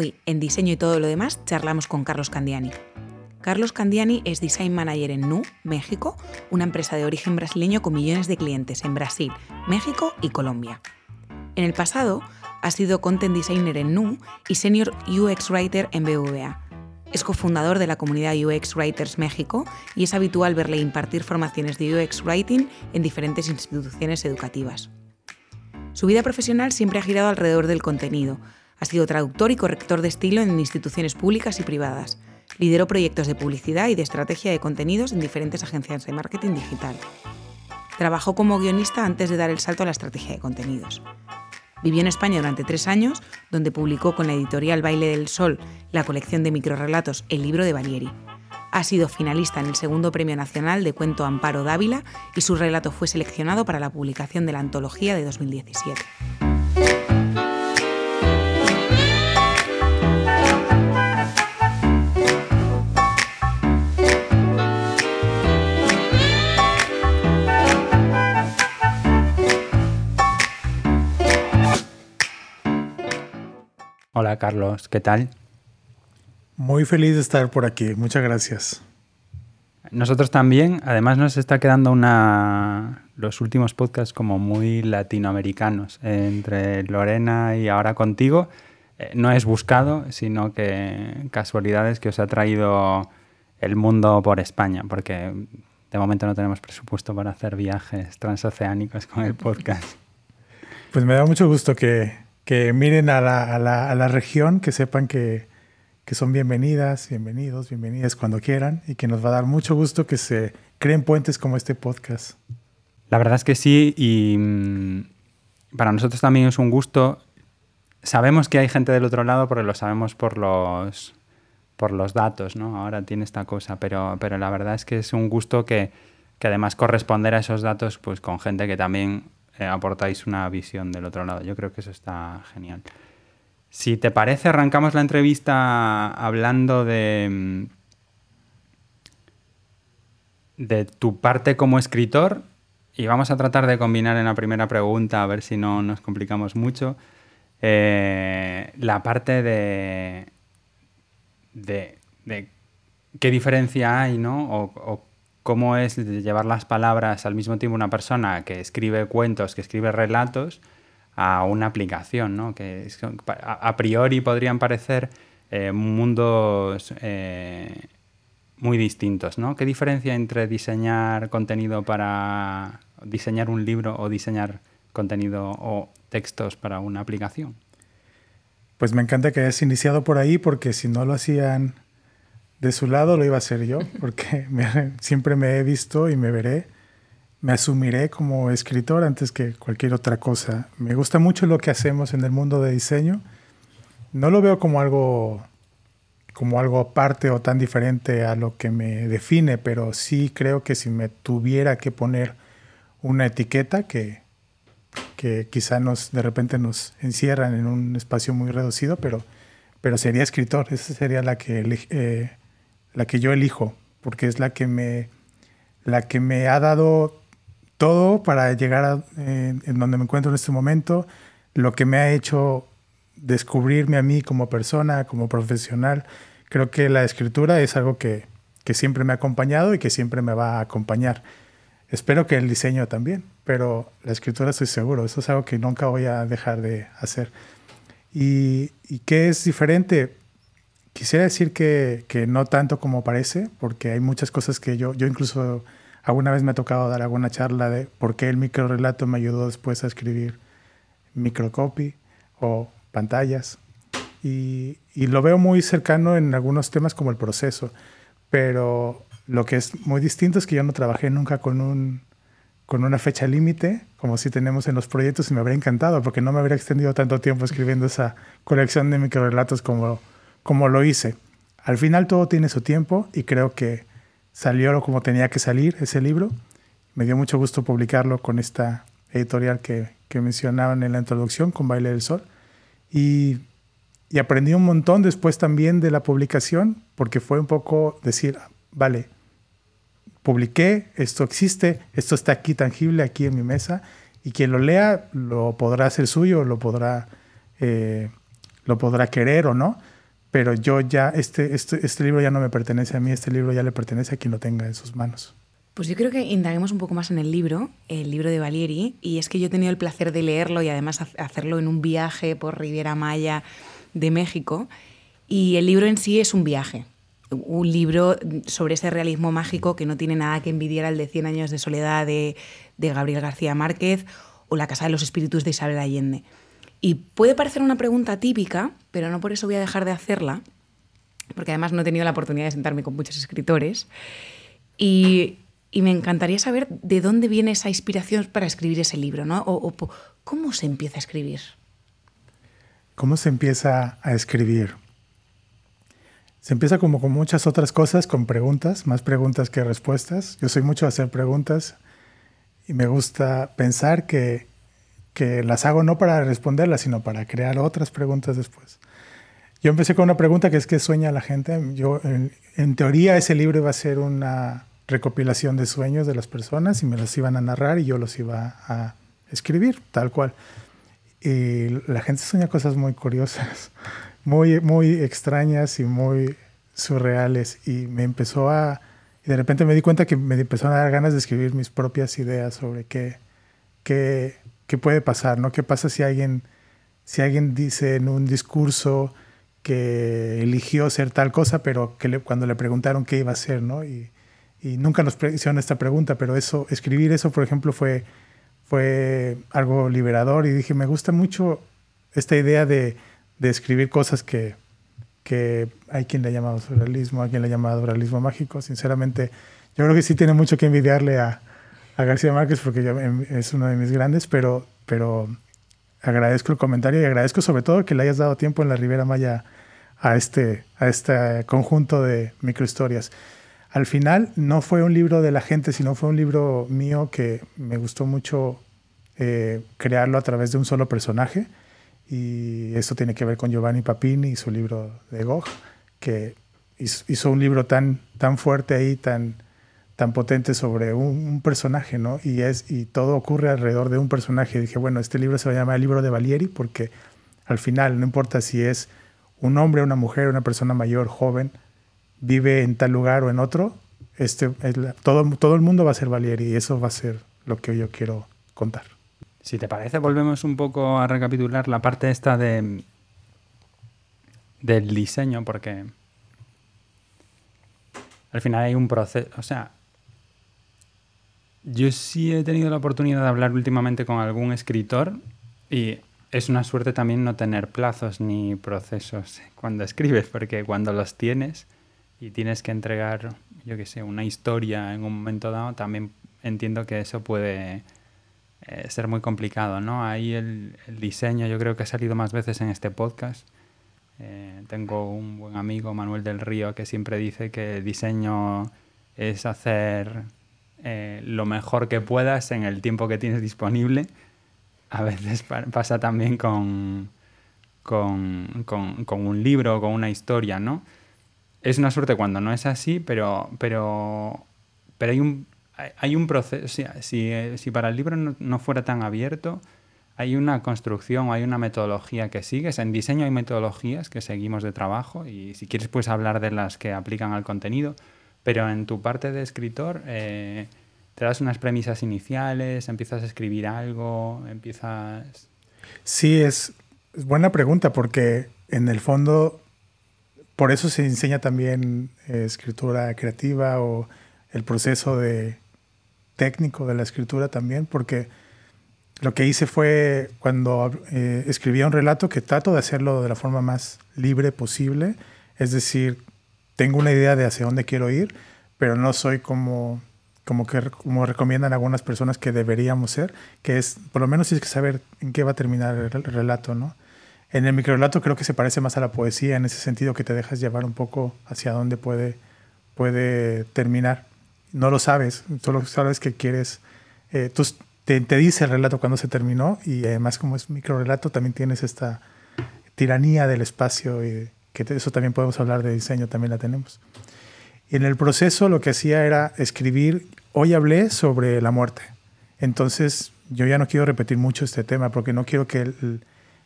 Hoy, en Diseño y todo lo demás, charlamos con Carlos Candiani. Carlos Candiani es Design Manager en Nu, México, una empresa de origen brasileño con millones de clientes en Brasil, México y Colombia. En el pasado, ha sido Content Designer en Nu y Senior UX Writer en BVA. Es cofundador de la comunidad UX Writers México y es habitual verle impartir formaciones de UX Writing en diferentes instituciones educativas. Su vida profesional siempre ha girado alrededor del contenido. Ha sido traductor y corrector de estilo en instituciones públicas y privadas. Lideró proyectos de publicidad y de estrategia de contenidos en diferentes agencias de marketing digital. Trabajó como guionista antes de dar el salto a la estrategia de contenidos. Vivió en España durante tres años, donde publicó con la editorial Baile del Sol la colección de microrelatos El libro de Valieri. Ha sido finalista en el segundo Premio Nacional de Cuento Amparo Dávila y su relato fue seleccionado para la publicación de la antología de 2017. Hola Carlos, ¿qué tal? Muy feliz de estar por aquí, muchas gracias. Nosotros también, además nos está quedando una los últimos podcasts como muy latinoamericanos entre Lorena y ahora contigo. Eh, no es buscado, sino que casualidades que os ha traído el mundo por España, porque de momento no tenemos presupuesto para hacer viajes transoceánicos con el podcast. Pues me da mucho gusto que, que miren a la, a, la, a la, región, que sepan que, que, son bienvenidas, bienvenidos, bienvenidas cuando quieran y que nos va a dar mucho gusto que se creen puentes como este podcast. La verdad es que sí y mmm, para nosotros también es un gusto. Sabemos que hay gente del otro lado porque lo sabemos por los, por los datos, ¿no? Ahora tiene esta cosa, pero, pero la verdad es que es un gusto que, que además corresponder a esos datos pues con gente que también eh, aportáis una visión del otro lado. Yo creo que eso está genial. Si te parece, arrancamos la entrevista hablando de, de tu parte como escritor y vamos a tratar de combinar en la primera pregunta, a ver si no nos complicamos mucho, eh, la parte de, de, qué diferencia hay, ¿no? O cómo es llevar las palabras al mismo tiempo una persona que escribe cuentos, que escribe relatos, a una aplicación, ¿no? que a, priori podrían parecer eh, mundos eh, muy distintos. ¿no? ¿Qué diferencia entre diseñar contenido para diseñar un libro o diseñar contenido o textos para una aplicación? Pues me encanta que hayas iniciado por ahí porque si no lo hacían de su lado lo iba a hacer yo, porque me, siempre me he visto y me veré, me asumiré como escritor antes que cualquier otra cosa. Me gusta mucho lo que hacemos en el mundo de diseño. No lo veo como algo como algo aparte o tan diferente a lo que me define, pero sí creo que si me tuviera que poner una etiqueta que, que quizá nos de repente nos encierran en un espacio muy reducido, pero, pero sería escritor. Esa sería la que eh, la que yo elijo, porque es la que me, la que me ha dado todo para llegar a, en donde me encuentro en este momento, lo que me ha hecho descubrirme a mí como persona, como profesional. Creo que la escritura es algo que, que siempre me ha acompañado y que siempre me va a acompañar. Espero que el diseño también, pero la escritura estoy seguro, eso es algo que nunca voy a dejar de hacer. ¿Y, y qué es diferente? Quisiera decir que, que, no tanto como parece, porque hay muchas cosas que yo, yo incluso alguna vez me ha tocado dar alguna charla de por qué el microrelato me ayudó después a escribir microcopy o pantallas. Y, y, lo veo muy cercano en algunos temas como el proceso, pero lo que es muy distinto es que yo no trabajé nunca con, un, con una fecha límite, como si tenemos en los proyectos, y me habría encantado, porque no me habría extendido tanto tiempo escribiendo esa colección de microrelatos como como lo hice. Al final todo tiene su tiempo y creo que salió como tenía que salir ese libro. Me dio mucho gusto publicarlo con esta editorial que, que mencionaban en la introducción, con Baile del Sol. Y, y, aprendí un montón después también de la publicación, porque fue un poco decir, vale, publiqué, esto existe, esto está aquí tangible, aquí en mi mesa, y quien lo lea lo podrá hacer suyo, lo podrá, eh, lo podrá querer o no pero yo ya, este, este, este libro ya no me pertenece a mí, este libro ya le pertenece a quien lo tenga en sus manos. Pues yo creo que indaguemos un poco más en el libro, el libro de Valieri, y es que yo he tenido el placer de leerlo y además hacerlo en un viaje por Riviera Maya de México, y el libro en sí es un viaje, un libro sobre ese realismo mágico que no tiene nada que envidiar al de Cien años de soledad de, de Gabriel García Márquez o La Casa de los Espíritus de Isabel Allende. Y puede parecer una pregunta típica, pero no por eso voy a dejar de hacerla, porque además no he tenido la oportunidad de sentarme con muchos escritores. Y, me encantaría saber de dónde viene esa inspiración para escribir ese libro, ¿no? O, cómo se empieza a escribir. ¿Cómo se empieza a escribir? Se empieza como con muchas otras cosas, con preguntas, más preguntas que respuestas. Yo soy mucho de hacer preguntas y me gusta pensar que que las hago no para responderlas, sino para crear otras preguntas después. Yo empecé con una pregunta que es qué sueña la gente. Yo, en, teoría, ese libro iba a ser una recopilación de sueños de las personas y me los iban a narrar y yo los iba a escribir, tal cual. Y la gente sueña cosas muy curiosas, muy, muy extrañas y muy surreales. Y me empezó a... Y de repente me di cuenta que me empezó a dar ganas de escribir mis propias ideas sobre qué, qué, qué puede pasar, ¿no? ¿Qué pasa si alguien, si alguien dice en un discurso que eligió ser tal cosa, pero que cuando le preguntaron qué iba a hacer, ¿no? Y, nunca nos hicieron esta pregunta, pero eso, escribir eso, por ejemplo, fue, fue algo liberador y dije, me gusta mucho esta idea de, escribir cosas que, que hay quien le llama surrealismo, hay quien le llama realismo mágico. Sinceramente, yo creo que sí tiene mucho que envidiarle a, a García Márquez porque em, es uno de mis grandes, pero, pero agradezco el comentario y agradezco sobre todo que le hayas dado tiempo en la Ribera Maya a este, a este conjunto de microhistorias. Al final no fue un libro de la gente, sino fue un libro mío que me gustó mucho eh, crearlo a través de un solo personaje. Y eso tiene que ver con Giovanni Papini y su libro de Gogh, que hizo un libro tan, tan fuerte ahí, tan, tan potente sobre un, personaje, ¿no? Y, es, y todo ocurre alrededor de un personaje. dije, bueno, este libro se va a llamar el libro de Valieri porque al final, no importa si es un hombre, una mujer, una persona mayor, joven, vive en tal lugar o en otro, este, todo, todo el mundo va a ser Valieri y eso va a ser lo que yo quiero contar. Si te parece, volvemos un poco a recapitular la parte esta de del diseño, porque al final hay un proceso, o sea, yo sí he tenido la oportunidad de hablar últimamente con algún escritor y es una suerte también no tener plazos ni procesos cuando escribes, porque cuando los tienes y tienes que entregar, yo qué sé, una historia en un momento dado, también entiendo que eso puede eh, ser muy complicado, ¿no? Ahí el, diseño yo creo que ha salido más veces en este podcast. Eh, tengo un buen amigo, Manuel del Río, que siempre dice que el diseño es hacer eh, lo mejor que puedas en el tiempo que tienes disponible. A veces pasa también con, con, con, un libro o con una historia, ¿no? Es una suerte cuando no es así, pero, pero, pero hay, un, hay un proceso. Si, si, para el libro no, fuera tan abierto, hay una construcción, hay una metodología que sigues. En diseño hay metodologías que seguimos de trabajo y si quieres puedes hablar de las que aplican al contenido pero en tu parte de escritor, eh, ¿te das unas premisas iniciales? ¿Empiezas a escribir algo? ¿Empiezas...? Sí, es, buena pregunta porque en el fondo, por eso se enseña también eh, escritura creativa o el proceso de técnico de la escritura también, porque lo que hice fue cuando eh, escribía un relato que trato de hacerlo de la forma más libre posible, es decir, tengo una idea de hacia dónde quiero ir, pero no soy como, como, que, como recomiendan algunas personas que deberíamos ser, que es, por lo menos tienes que saber en qué va a terminar el relato, ¿no? En el microrelato creo que se parece más a la poesía en ese sentido que te dejas llevar un poco hacia dónde puede, puede terminar. No lo sabes, solo sabes que quieres... Eh, tú, te, dice el relato cuando se terminó y además como es microrelato también tienes esta tiranía del espacio y que eso también podemos hablar de diseño, también la tenemos. Y en el proceso lo que hacía era escribir, hoy hablé sobre la muerte. Entonces yo ya no quiero repetir mucho este tema porque no quiero que,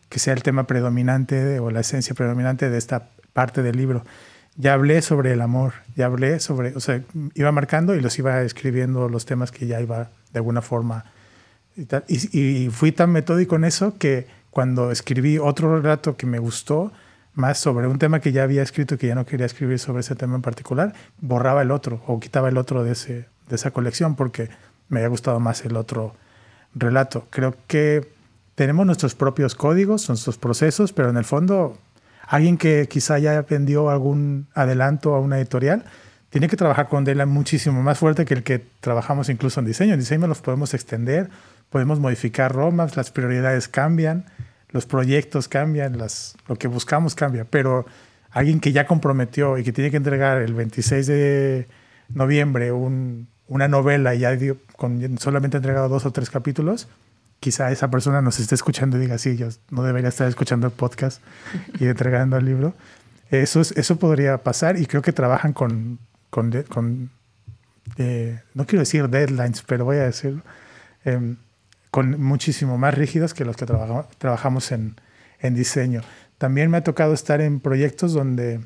que sea el tema predominante o la esencia predominante de esta parte del libro. Ya hablé sobre el amor, ya hablé sobre, o sea, iba marcando y los iba escribiendo los temas que ya iba de alguna forma. Y, tal. y, y fui tan metódico en eso que cuando escribí otro relato que me gustó, más sobre un tema que ya había escrito y que ya no quería escribir sobre ese tema en particular, borraba el otro o quitaba el otro de, ese, de esa colección porque me había gustado más el otro relato. Creo que tenemos nuestros propios códigos, nuestros procesos, pero en el fondo alguien que quizá ya vendió algún adelanto a una editorial, tiene que trabajar con Dela muchísimo más fuerte que el que trabajamos incluso en diseño. En diseño los podemos extender, podemos modificar romas, las prioridades cambian, los proyectos cambian, las, lo que buscamos cambia, pero alguien que ya comprometió y que tiene que entregar el 26 de noviembre un, una novela y ya dio, con solamente entregado dos o tres capítulos, quizá esa persona nos esté escuchando y diga, sí, yo no debería estar escuchando el podcast y entregando el libro. Eso, es, eso podría pasar y creo que trabajan con, con, con eh, no quiero decir deadlines, pero voy a decir, eh, con muchísimo más rígidos que los que trabajamos, trabajamos en, en diseño. También me ha tocado estar en proyectos donde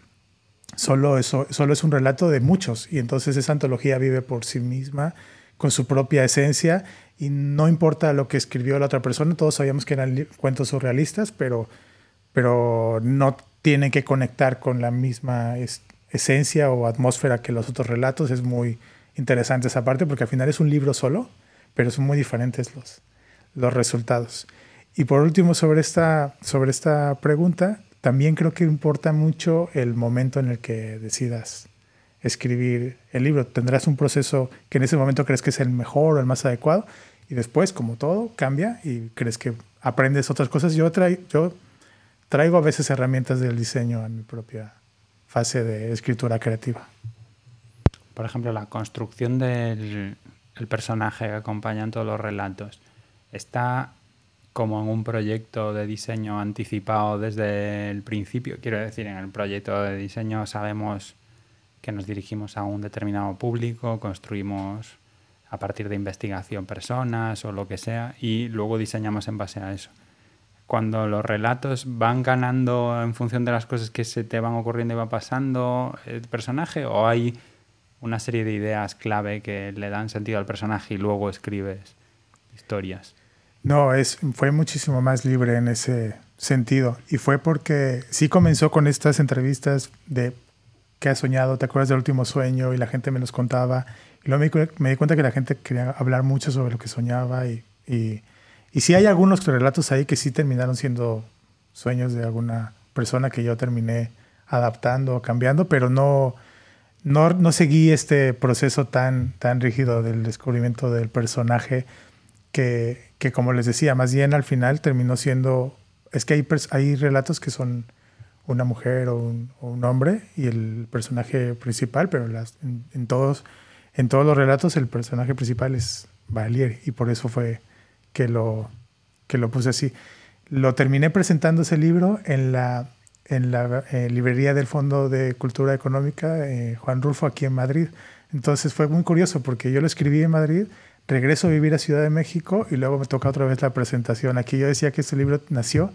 solo, eso, solo es un relato de muchos y entonces esa antología vive por sí misma con su propia esencia y no importa lo que escribió la otra persona, todos sabíamos que eran cuentos surrealistas, pero, pero no tienen que conectar con la misma es, esencia o atmósfera que los otros relatos. Es muy interesante esa parte porque al final es un libro solo, pero son muy diferentes los, los resultados. Y por último, sobre esta, sobre esta pregunta, también creo que importa mucho el momento en el que decidas escribir el libro. Tendrás un proceso que en ese momento crees que es el mejor o el más adecuado y después, como todo, cambia y crees que aprendes otras cosas. Yo, traigo, yo traigo a veces herramientas del diseño en mi propia fase de escritura creativa. Por ejemplo, la construcción del el personaje que acompaña en todos los relatos está como en un proyecto de diseño anticipado desde el principio. Quiero decir, en el proyecto de diseño sabemos que nos dirigimos a un determinado público, construimos a partir de investigación personas o lo que sea y luego diseñamos en base a eso. Cuando los relatos van ganando en función de las cosas que se te van ocurriendo y va pasando el personaje o hay una serie de ideas clave que le dan sentido al personaje y luego escribes historias. No, es, fue muchísimo más libre en ese sentido. Y fue porque sí comenzó con estas entrevistas de qué has soñado, te acuerdas del último sueño y la gente me los contaba. Y luego me, di cuenta que la gente quería hablar mucho sobre lo que soñaba y, y, y sí hay algunos relatos ahí que sí terminaron siendo sueños de alguna persona que yo terminé adaptando o cambiando, pero no, no, no seguí este proceso tan, tan rígido del descubrimiento del personaje que, como les decía, más bien al final terminó siendo, es que hay, hay relatos que son una mujer o un, hombre y el personaje principal, pero en, todos, en todos los relatos el personaje principal es Valier y por eso fue que lo, que lo puse así. Lo terminé presentando ese libro en la, en la eh, librería del Fondo de Cultura Económica, eh, Juan Rulfo, aquí en Madrid. Entonces fue muy curioso porque yo lo escribí en Madrid, regreso a vivir a Ciudad de México y luego me toca otra vez la presentación. Aquí yo decía que este libro nació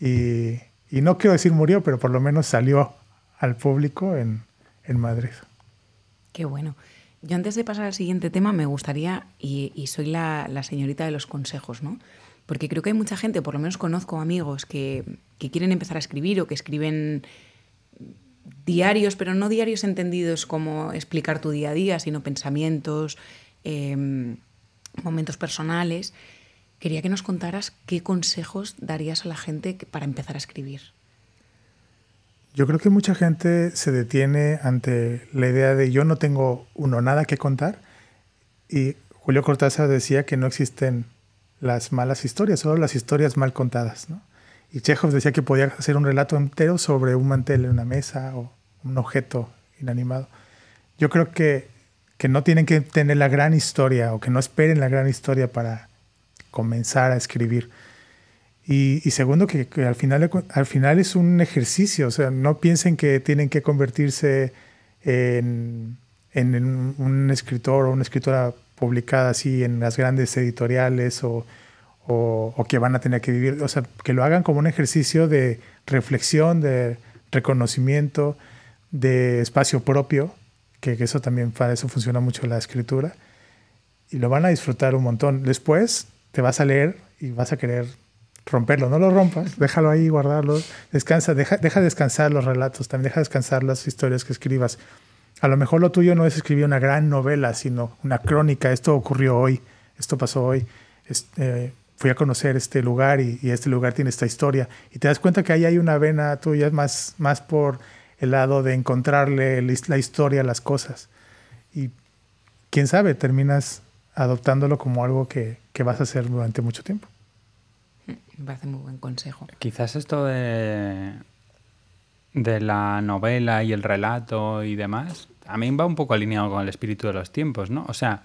y, y no quiero decir murió, pero por lo menos salió al público en, en Madrid. Qué bueno. Yo antes de pasar al siguiente tema me gustaría, y, y soy la, la, señorita de los consejos, ¿no? Porque creo que hay mucha gente, por lo menos conozco amigos, que, que quieren empezar a escribir o que escriben diarios, pero no diarios entendidos como explicar tu día a día, sino pensamientos, eh, momentos personales. Quería que nos contaras qué consejos darías a la gente para empezar a escribir. Yo creo que mucha gente se detiene ante la idea de yo no tengo uno nada que contar y Julio Cortázar decía que no existen las malas historias, solo las historias mal contadas. ¿no? Y Chekhov decía que podía hacer un relato entero sobre un mantel en una mesa o un objeto inanimado. Yo creo que, que no tienen que tener la gran historia o que no esperen la gran historia para comenzar a escribir. Y, segundo, que, que, al, final, al final es un ejercicio, o sea, no piensen que tienen que convertirse en, en un escritor o una escritora publicada así en las grandes editoriales o, o, o, que van a tener que vivir, o sea, que lo hagan como un ejercicio de reflexión, de reconocimiento, de espacio propio, que, eso también para eso funciona mucho la escritura, y lo van a disfrutar un montón. Después te vas a leer y vas a querer romperlo, no lo rompas, déjalo ahí, guardarlo, descansa, deja, deja descansar los relatos, también deja descansar las historias que escribas. A lo mejor lo tuyo no es escribir una gran novela, sino una crónica, esto ocurrió hoy, esto pasó hoy, este, fui a conocer este lugar y, este lugar tiene esta historia, y te das cuenta que ahí hay una vena tuya más, más por el lado de encontrarle la historia a las cosas. Y quién sabe, terminas adoptándolo como algo que, que vas a hacer durante mucho tiempo. Me parece muy buen consejo. Quizás esto de, de la novela y el relato y demás, a mí va un poco alineado con el espíritu de los tiempos, ¿no? O sea,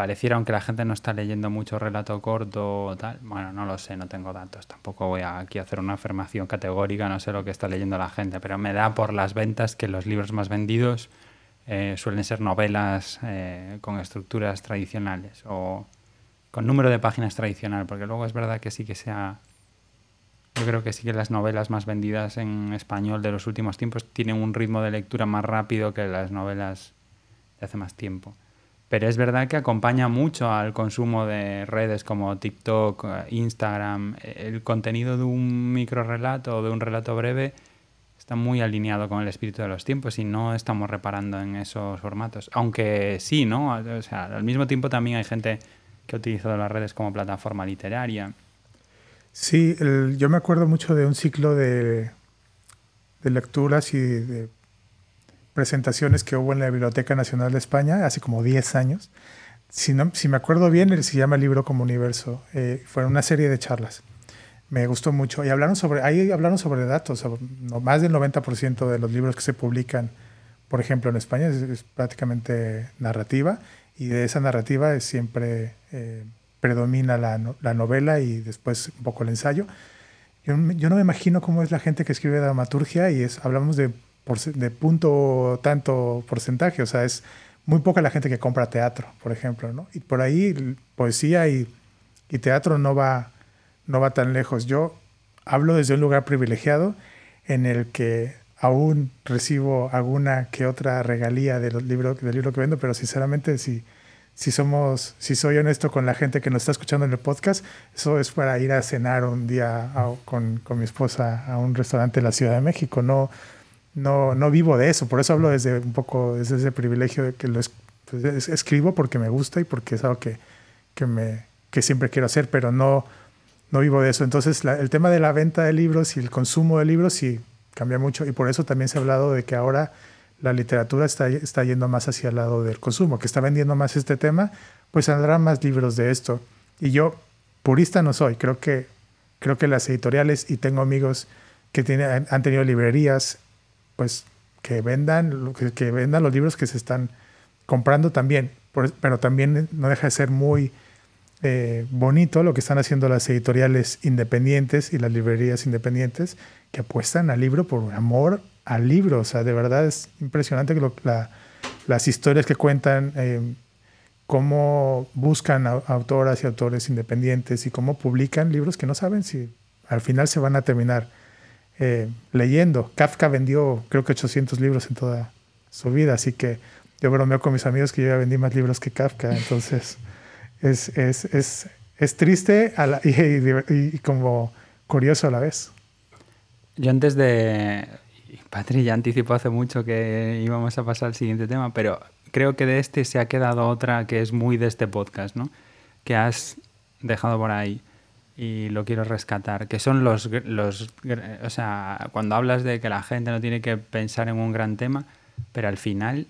pareciera, aunque la gente no está leyendo mucho relato corto o tal, bueno, no lo sé, no tengo datos, tampoco voy a aquí a hacer una afirmación categórica, no sé lo que está leyendo la gente, pero me da por las ventas que los libros más vendidos eh, suelen ser novelas eh, con estructuras tradicionales o con número de páginas tradicional, porque luego es verdad que sí que sea... Yo creo que sí que las novelas más vendidas en español de los últimos tiempos tienen un ritmo de lectura más rápido que las novelas de hace más tiempo. Pero es verdad que acompaña mucho al consumo de redes como TikTok, Instagram. El contenido de un micro relato o de un relato breve está muy alineado con el espíritu de los tiempos y no estamos reparando en esos formatos. Aunque sí, ¿no? O sea, al mismo tiempo también hay gente que ha utilizado las redes como plataforma literaria. Sí, yo me acuerdo mucho de un ciclo de, de lecturas y de presentaciones que hubo en la Biblioteca Nacional de España hace como 10 años. Si, no, si me acuerdo bien, se llama Libro como Universo. Eh, fue una serie de charlas. Me gustó mucho. Y hablaron sobre, ahí hablaron sobre datos. más del 90% de los libros que se publican, por ejemplo, en España es prácticamente narrativa y de esa narrativa siempre eh, predomina la, la, novela y después un poco el ensayo. Yo, yo, no me imagino cómo es la gente que escribe dramaturgia y es, hablamos de, de punto tanto porcentaje, o sea, es muy poca la gente que compra teatro, por ejemplo, ¿no? Y por ahí poesía y, y teatro no va, no va tan lejos. Yo hablo desde un lugar privilegiado en el que aún recibo alguna que otra regalía de los libros, del libro que vendo, pero sinceramente si, si somos, si soy honesto con la gente que nos está escuchando en el podcast, eso es para ir a cenar un día con, con, mi esposa a un restaurante en la Ciudad de México. No, no, no vivo de eso, por eso hablo desde un poco desde ese privilegio de que lo pues, escribo porque me gusta y porque es algo que, que, me, que siempre quiero hacer, pero no, no vivo de eso. Entonces el tema de la venta de libros y el consumo de libros sí cambia mucho y por eso también se ha hablado de que ahora la literatura está, está yendo más hacia el lado del consumo, que está vendiendo más este tema, pues saldrán más libros de esto. Y yo, purista no soy, creo que, creo que las editoriales, y tengo amigos que tienen, han tenido librerías, pues que vendan, que, vendan los libros que se están comprando también, pero también no deja de ser muy eh, bonito lo que están haciendo las editoriales independientes y las librerías independientes que apuestan al libro por amor al libro. O sea, de verdad es impresionante las historias que cuentan, eh, cómo buscan autoras y autores independientes y cómo publican libros que no saben si al final se van a terminar eh, leyendo. Kafka vendió creo que 800 libros en toda su vida, así que yo bromeo con mis amigos que yo ya vendí más libros que Kafka, entonces es, es, es, es triste y, como curioso a la vez. Yo antes de... Patri ya anticipó hace mucho que íbamos a pasar al siguiente tema, pero creo que de este se ha quedado otra que es muy de este podcast, ¿no? Que has dejado por ahí y lo quiero rescatar, que son los, los... O sea, cuando hablas de que la gente no tiene que pensar en un gran tema, pero al final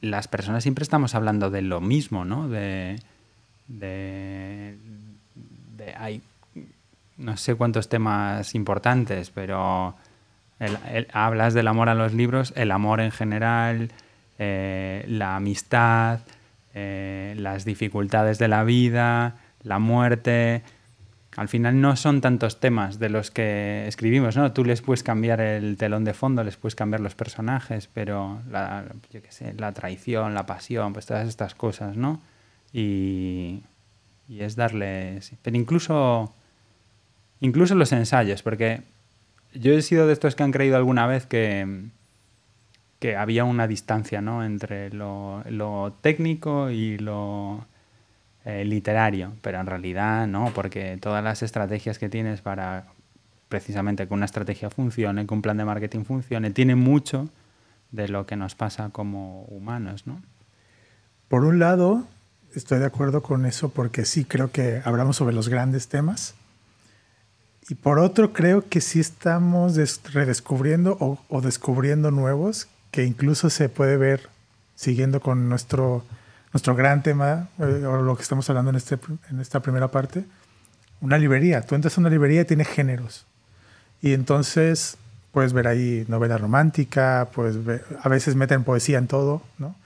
las personas siempre estamos hablando de lo mismo, ¿no? De, de, hay no sé cuántos temas importantes, pero hablas del amor a los libros, el amor en general, eh, la amistad, eh, las dificultades de la vida, la muerte, al final no son tantos temas de los que escribimos, ¿no? Tú les puedes cambiar el telón de fondo, les puedes cambiar los personajes, pero la, yo qué sé, la traición, la pasión, pues todas estas cosas, ¿no? Y, y es darles... Pero incluso, incluso los ensayos, porque yo he sido de estos que han creído alguna vez que, que había una distancia ¿no? entre lo, lo técnico y lo eh, literario, pero en realidad no, porque todas las estrategias que tienes para precisamente que una estrategia funcione, que un plan de marketing funcione, tiene mucho de lo que nos pasa como humanos. ¿no? Por un lado, estoy de acuerdo con eso porque sí creo que hablamos sobre los grandes temas. Y por otro, creo que sí estamos redescubriendo o, descubriendo nuevos que incluso se puede ver siguiendo con nuestro, nuestro gran tema, eh, o lo que estamos hablando en, este, en esta primera parte. Una librería. Tú entras a una librería y tiene géneros. Y entonces puedes ver ahí novela romántica, puedes ver, a veces meten poesía en todo, ¿no?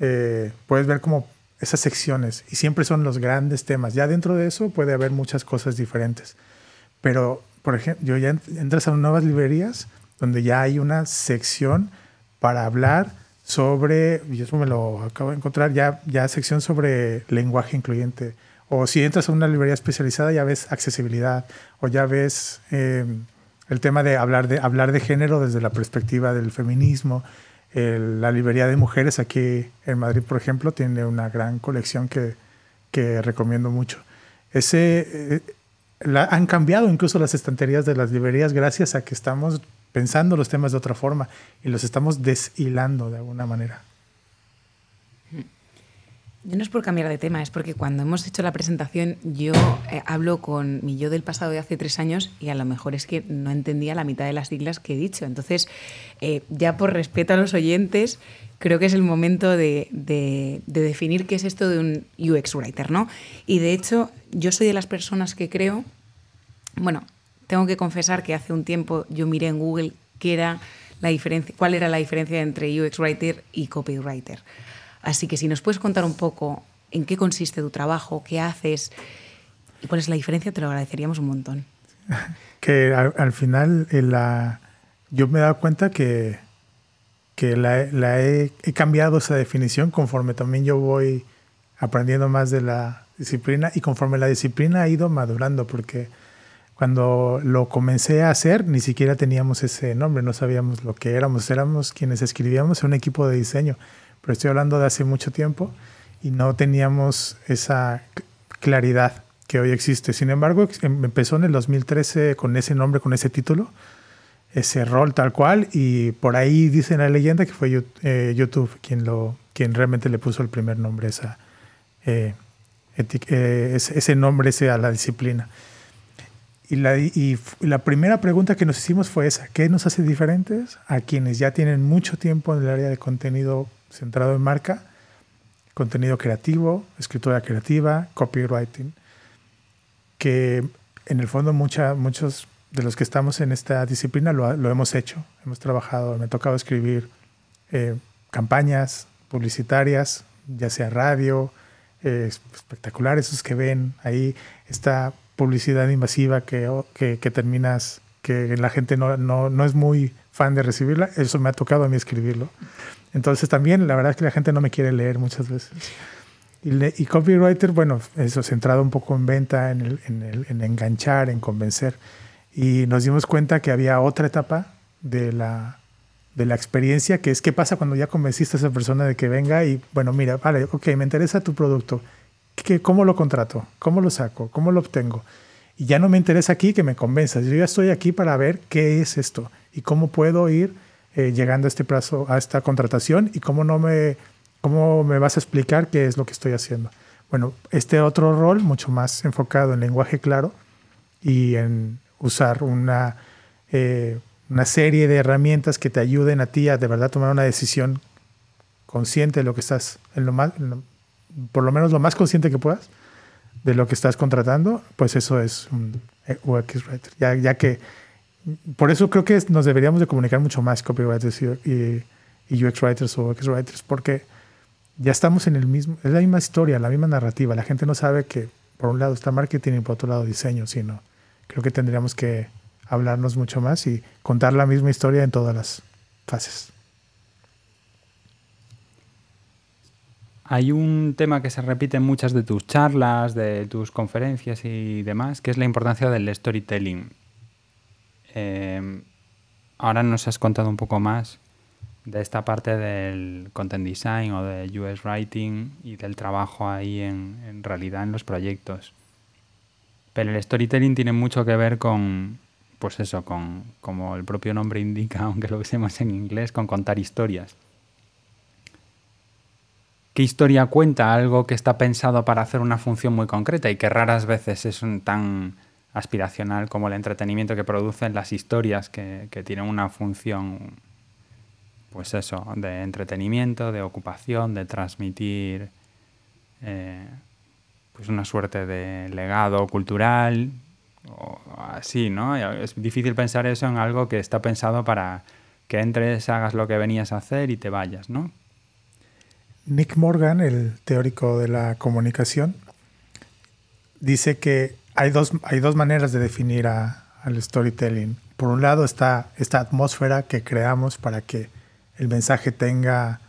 Eh, puedes ver como esas secciones y siempre son los grandes temas. Ya dentro de eso puede haber muchas cosas diferentes. Pero, por ejemplo, ya entras a nuevas librerías donde ya hay una sección para hablar sobre, y eso me lo acabo de encontrar, ya, ya sección sobre lenguaje incluyente. O si entras a una librería especializada ya ves accesibilidad o ya ves eh, el tema de hablar, de hablar de género desde la perspectiva del feminismo la librería de mujeres aquí en Madrid, por ejemplo, tiene una gran colección que, que recomiendo mucho. Ese, eh, han cambiado incluso las estanterías de las librerías gracias a que estamos pensando los temas de otra forma y los estamos deshilando de alguna manera. Yo no es por cambiar de tema, es porque cuando hemos hecho la presentación yo eh, hablo con mi yo del pasado de hace tres años y a lo mejor es que no entendía la mitad de las siglas que he dicho. Entonces, eh, ya por respeto a los oyentes, creo que es el momento de, de, definir qué es esto de un UX Writer, ¿no? Y de hecho, yo soy de las personas que creo, bueno, tengo que confesar que hace un tiempo yo miré en Google qué era la diferencia, cuál era la diferencia entre UX Writer y Copywriter. Así que si nos puedes contar un poco en qué consiste tu trabajo, qué haces y cuál es la diferencia, te lo agradeceríamos un montón. Que al, final eh, la, yo me he dado cuenta que, que la, he, cambiado esa definición conforme también yo voy aprendiendo más de la disciplina y conforme la disciplina ha ido madurando, porque cuando lo comencé a hacer ni siquiera teníamos ese nombre, no sabíamos lo que éramos, éramos quienes escribíamos en un equipo de diseño pero estoy hablando de hace mucho tiempo y no teníamos esa claridad que hoy existe. Sin embargo, em, empezó en el 2013 con ese nombre, con ese título, ese rol tal cual, y por ahí dice la leyenda que fue eh, YouTube quien, lo, quien realmente le puso el primer nombre, esa, eh, eh, ese nombre ese a la disciplina. Y la, y la, primera pregunta que nos hicimos fue esa, ¿qué nos hace diferentes a quienes ya tienen mucho tiempo en el área de contenido centrado en marca, contenido creativo, escritura creativa, copywriting, que en el fondo mucha, muchos de los que estamos en esta disciplina lo, hemos hecho, hemos trabajado, me ha tocado escribir eh, campañas publicitarias, ya sea radio, eh, espectaculares, esos que ven ahí, esta publicidad invasiva que, que, que terminas, que la gente no, no, no, es muy fan de recibirla, eso me ha tocado a mí escribirlo. Entonces también la verdad es que la gente no me quiere leer muchas veces. Y, copywriter, bueno, eso centrado un poco en venta, en, en, enganchar, en convencer. Y nos dimos cuenta que había otra etapa de la, de la experiencia, que es qué pasa cuando ya convenciste a esa persona de que venga y, bueno, mira, vale, ok, me interesa tu producto. ¿Qué, ¿Cómo lo contrato? ¿Cómo lo saco? ¿Cómo lo obtengo? Y ya no me interesa aquí que me convenzas. Yo ya estoy aquí para ver qué es esto y cómo puedo ir eh, llegando a este plazo, a esta contratación y cómo no me, cómo me vas a explicar qué es lo que estoy haciendo. Bueno, este otro rol, mucho más enfocado en lenguaje claro y en usar una, eh, una serie de herramientas que te ayuden a ti a de verdad tomar una decisión consciente de lo que estás, en lo más, por lo menos lo más consciente que puedas de lo que estás contratando, pues eso es un UX Writer. Ya, ya que por eso creo que nos deberíamos de comunicar mucho más copywriters y, UX writers o UX writers, porque ya estamos en el mismo, es la misma historia, la misma narrativa. La gente no sabe que por un lado está marketing y por otro lado diseño, sino creo que tendríamos que hablarnos mucho más y contar la misma historia en todas las fases. Hay un tema que se repite en muchas de tus charlas, de tus conferencias y demás, que es la importancia del storytelling. Em, ahora nos has contado un poco más de esta parte del content design o de US writing y del trabajo ahí en, en realidad en los proyectos. Pero el storytelling tiene mucho que ver con, pues eso, con, como el propio nombre indica, aunque lo usemos en inglés, con contar historias. ¿Qué historia cuenta algo que está pensado para hacer una función muy concreta y que raras veces es un tan aspiracional como el entretenimiento que producen las historias que, tienen una función, pues eso, de entretenimiento, de ocupación, de transmitir eh, pues una suerte de legado cultural, o así, ¿no? Es difícil pensar eso en algo que está pensado para que entres, hagas lo que venías a hacer y te vayas, ¿no? Nick Morgan, el teórico de la comunicación, dice que hay dos, hay dos maneras de definir al storytelling. Por un lado está esta atmósfera que creamos para que el mensaje tenga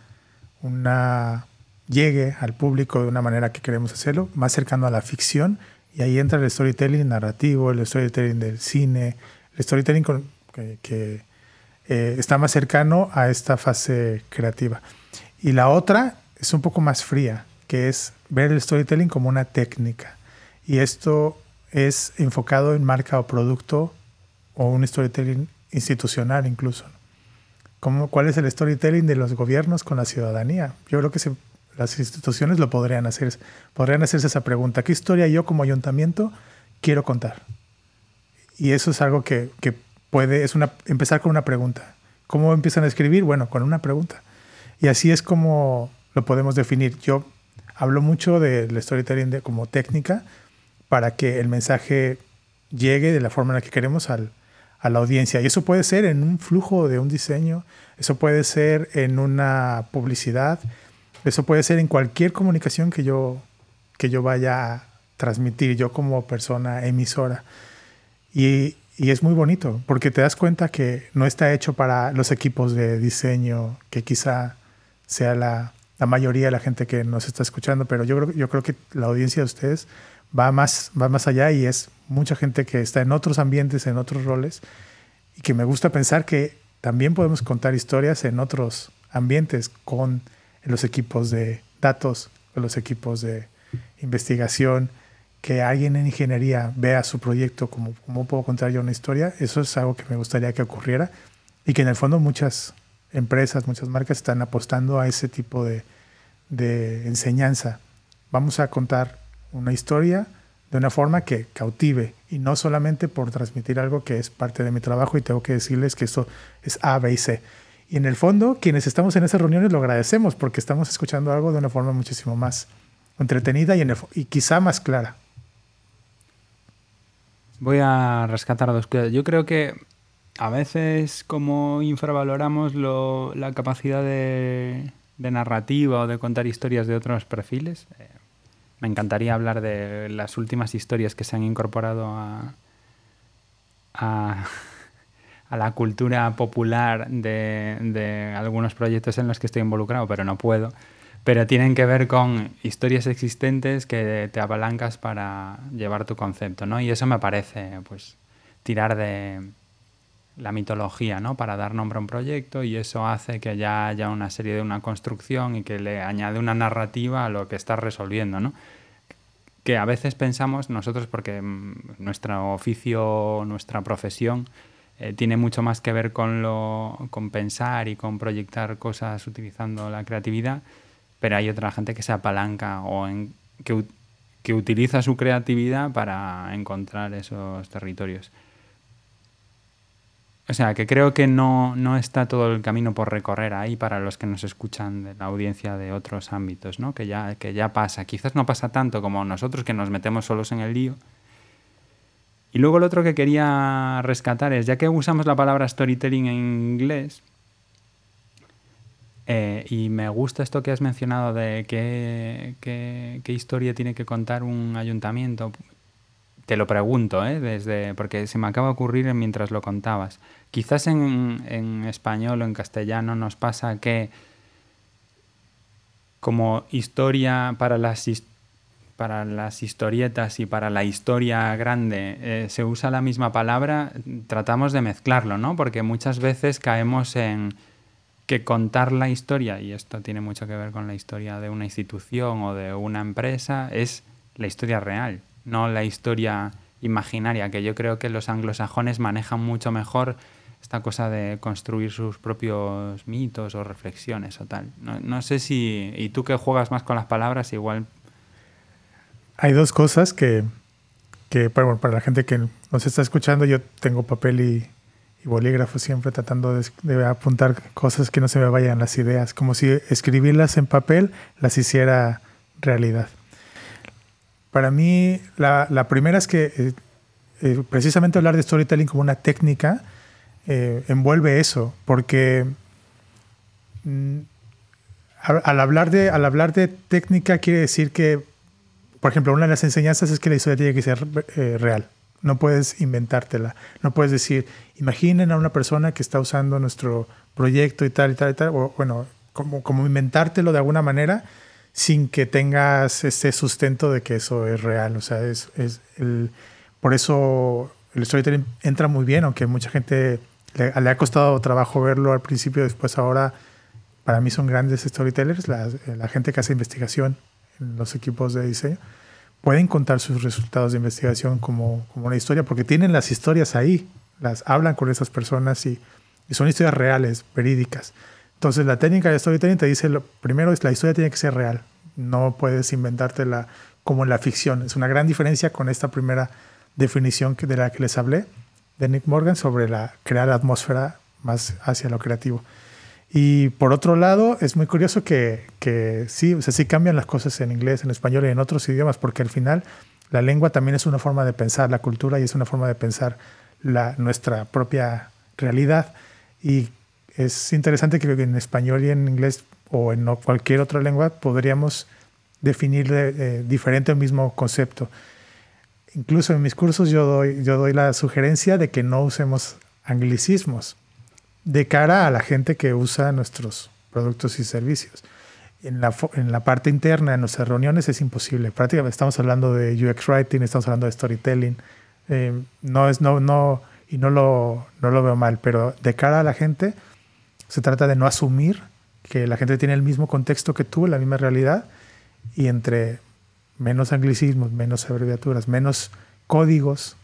una llegue al público de una manera que queremos hacerlo, más cercano a la ficción, y ahí entra el storytelling narrativo, el storytelling del cine, el storytelling que, eh, está más cercano a esta fase creativa. Y la otra es un poco más fría, que es ver el storytelling como una técnica. Y esto es enfocado en marca o producto o un storytelling institucional incluso. ¿Cómo, ¿Cuál es el storytelling de los gobiernos con la ciudadanía? Yo creo que las instituciones lo podrían hacer. Podrían hacerse esa pregunta. ¿Qué historia yo como ayuntamiento quiero contar? Y eso es algo que, que puede, es una, empezar con una pregunta. ¿Cómo empiezan a escribir? Bueno, con una pregunta. Y así es como lo podemos definir. Yo hablo mucho del storytelling como técnica para que el mensaje llegue de la forma en la que queremos al, a la audiencia. Y eso puede ser en un flujo de un diseño, eso puede ser en una publicidad, eso puede ser en cualquier comunicación que yo, que yo vaya a transmitir, yo como persona emisora. Y, y es muy bonito, porque te das cuenta que no está hecho para los equipos de diseño, que quizá sea la, la mayoría de la gente que nos está escuchando, pero yo creo, yo creo que la audiencia de ustedes va más, va más allá y es mucha gente que está en otros ambientes, en otros roles, y que me gusta pensar que también podemos contar historias en otros ambientes con los equipos de datos, con los equipos de investigación, que alguien en ingeniería vea su proyecto como cómo puedo contar yo una historia, eso es algo que me gustaría que ocurriera y que en el fondo muchas empresas, muchas marcas están apostando a ese tipo de, enseñanza. Vamos a contar una historia de una forma que cautive y no solamente por transmitir algo que es parte de mi trabajo y tengo que decirles que esto es A, B y C. Y en el fondo, quienes estamos en esas reuniones lo agradecemos porque estamos escuchando algo de una forma muchísimo más entretenida y, y quizá más clara. Voy a rescatar dos cosas. Yo creo que a veces como infravaloramos la capacidad de, narrativa o de contar historias de otros perfiles. Eh, me encantaría hablar de las últimas historias que se han incorporado a, a, la cultura popular de, de, algunos proyectos en los que estoy involucrado, pero no puedo. Pero tienen que ver con historias existentes que te apalancas para llevar tu concepto, ¿no? Y eso me parece, pues, tirar de, la mitología, ¿no? Para dar nombre a un proyecto y eso hace que ya haya una serie de una construcción y que le añade una narrativa a lo que estás resolviendo, ¿no? Que a veces pensamos nosotros, porque mm, nuestro oficio, nuestra profesión, eh, tiene mucho más que ver con, lo, con pensar y con proyectar cosas utilizando la creatividad, pero hay otra gente que se apalanca o en, que, que utiliza su creatividad para encontrar esos territorios. O sea, que creo que no, no, está todo el camino por recorrer ahí para los que nos escuchan de la audiencia de otros ámbitos, ¿no? Que ya, que ya pasa. Quizás no pasa tanto como nosotros que nos metemos solos en el lío. Y luego lo otro que quería rescatar es, ya que usamos la palabra storytelling en inglés, eh, y me gusta esto que has mencionado de qué, qué historia tiene que contar un ayuntamiento. Te lo pregunto, ¿eh? Desde, porque se me acaba de ocurrir mientras lo contabas. Quizás en, español o en castellano nos pasa que como historia para las para las historietas y para la historia grande eh, se usa la misma palabra, tratamos de mezclarlo, ¿no? Porque muchas veces caemos en que contar la historia, y esto tiene mucho que ver con la historia de una institución o de una empresa, es la historia real, no la historia imaginaria, que yo creo que los anglosajones manejan mucho mejor esta cosa de construir sus propios mitos o reflexiones o tal. No, sé si, y tú que juegas más con las palabras, igual... Hay dos cosas que, que para, la gente que nos está escuchando, yo tengo papel y, bolígrafo siempre tratando de, de, apuntar cosas que no se me vayan las ideas, como si escribirlas en papel las hiciera realidad. Para mí, la, la primera es que eh, eh, precisamente hablar de storytelling como una técnica eh, envuelve eso, porque mm, al, hablar de, al hablar de técnica quiere decir que, por ejemplo, una de las enseñanzas es que la historia tiene que ser eh, real. No puedes inventártela. No puedes decir, imaginen a una persona que está usando nuestro proyecto y tal y tal y tal. O, bueno, como, como inventártelo de alguna manera sin que tengas ese sustento de que eso es real. O sea, es, es el, por eso el storytelling entra muy bien, aunque mucha gente le, ha costado trabajo verlo al principio, después ahora para mí son grandes storytellers, la, gente que hace investigación en los equipos de diseño, pueden contar sus resultados de investigación como, como una historia, porque tienen las historias ahí, las hablan con esas personas y, son historias reales, verídicas. Entonces la técnica de storytelling te dice, lo primero es la historia tiene que ser real, no puedes inventártela como en la ficción. Es una gran diferencia con esta primera definición de la que les hablé, de Nick Morgan sobre la crear atmósfera más hacia lo creativo. Y por otro lado, es muy curioso que, que sí, o sea, sí cambian las cosas en inglés, en español y en otros idiomas, porque al final la lengua también es una forma de pensar la cultura y es una forma de pensar la, nuestra propia realidad. Y es interesante que en español y en inglés o en cualquier otra lengua podríamos definir eh, diferente el mismo concepto incluso en mis cursos yo doy, yo doy la sugerencia de que no usemos anglicismos de cara a la gente que usa nuestros productos y servicios. En la, en la parte interna de nuestras reuniones es imposible. Prácticamente estamos hablando de UX Writing, estamos hablando de storytelling. Eh, no es, no, no, y no lo, no lo veo mal, pero de cara a la gente se trata de no asumir que la gente tiene el mismo contexto que tú, la misma realidad, y entre menos anglicismos, menos abreviaturas, menos códigos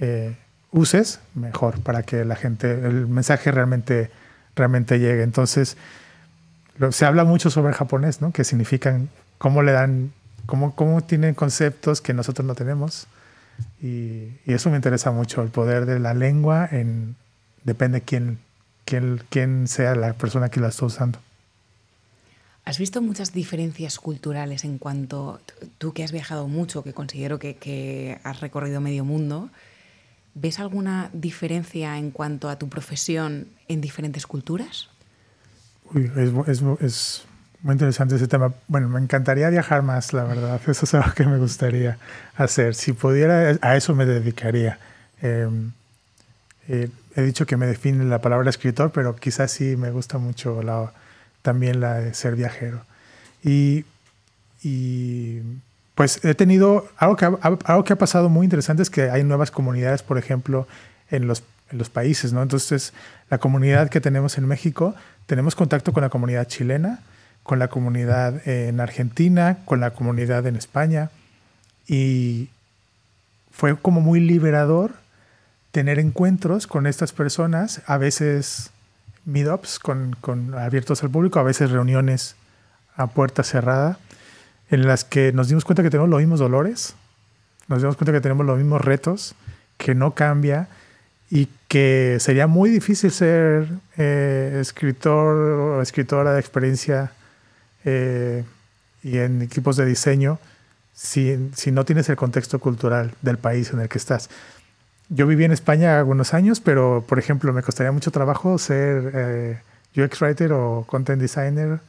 eh, uses, mejor para que la gente, el mensaje realmente, realmente llegue. Entonces, se habla mucho sobre el japonés, ¿no? Que significan, cómo le dan, cómo, cómo tienen conceptos que nosotros no tenemos. Y, eso me interesa mucho, el poder de la lengua, en, depende quién, quién, quién sea la persona que la está usando. ¿Has visto muchas diferencias culturales en cuanto, tú que has viajado mucho, que considero que, has recorrido medio mundo, ¿ves alguna diferencia en cuanto a tu profesión en diferentes culturas? Uy, es, es, muy interesante ese tema. Bueno, me encantaría viajar más, la verdad. Eso es algo que me gustaría hacer. Si pudiera, a eso me dedicaría. Em, eh, he dicho que me define la palabra escritor, pero quizás sí me gusta mucho la también la de ser viajero. Y, y pues he tenido algo que, ha, algo que ha pasado muy interesante es que hay nuevas comunidades, por ejemplo, en los, en los países, ¿no? Entonces, la comunidad que tenemos en México, tenemos contacto con la comunidad chilena, con la comunidad en Argentina, con la comunidad en España, y fue como muy liberador tener encuentros con estas personas, a veces meetups con, con, abiertos al público, a veces reuniones a puerta cerrada, en las que nos dimos cuenta que tenemos los mismos dolores, nos dimos cuenta que tenemos los mismos retos, que no cambia y que sería muy difícil ser eh, escritor o escritora de experiencia eh, y en equipos de diseño si, si no tienes el contexto cultural del país en el que estás yo viví en España algunos años, pero por ejemplo me costaría mucho trabajo ser eh, UX writer o content designer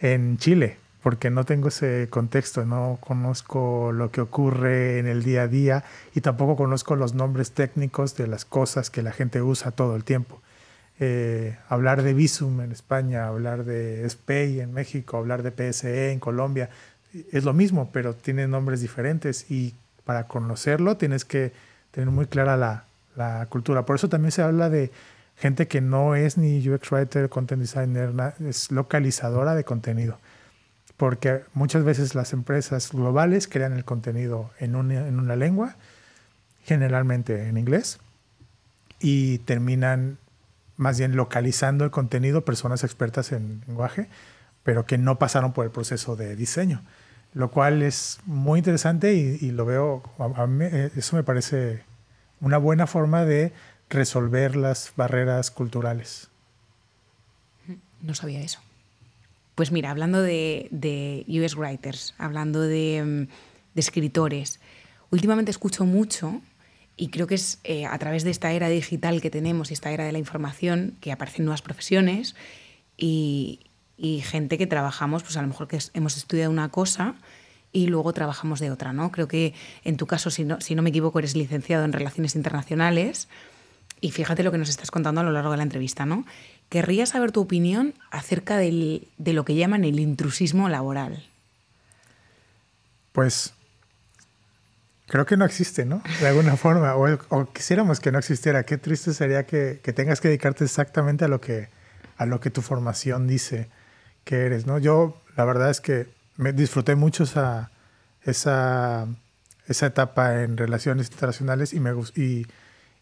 en Chile, porque no tengo ese contexto, no conozco lo que ocurre en el día a día y tampoco conozco los nombres técnicos de las cosas que la gente usa todo el tiempo. Eh, hablar de Visum en España, hablar de SPEI en México, hablar de PSE en Colombia, es lo mismo, pero tiene nombres diferentes y para conocerlo tienes que tener muy clara la, la cultura. Por eso también se habla de gente que no es ni UX writer, content designer, es localizadora de contenido. Porque muchas veces las empresas globales crean el contenido en una, en una lengua, generalmente en inglés, y terminan más bien localizando el contenido personas expertas en lenguaje, pero que no pasaron por el proceso de diseño, lo cual es muy interesante y, lo veo, a mí, eh, eso me parece una buena forma de resolver las barreras culturales. No sabía eso. Pues mira, hablando de, US Writers, hablando de, mm, de, escritores, últimamente escucho mucho y creo que es eh, a través de esta era digital que tenemos y esta era de la información que aparecen nuevas profesiones y, y gente que trabajamos, pues a lo mejor que hemos estudiado una cosa y luego trabajamos de otra, ¿no? Creo que en tu caso, si no, si no me equivoco, eres licenciado en Relaciones Internacionales y fíjate lo que nos estás contando a lo largo de la entrevista, ¿no? Querría saber tu opinión acerca del, de lo que llaman el intrusismo laboral. Pues creo que no existe, ¿no? De alguna forma, o, quisiéramos que no existiera. Qué triste sería que, que, tengas que dedicarte exactamente a lo que, a lo que tu formación dice que eres, ¿no? Yo, la verdad es que me disfruté mucho esa, esa, esa etapa en relaciones internacionales y, me, y,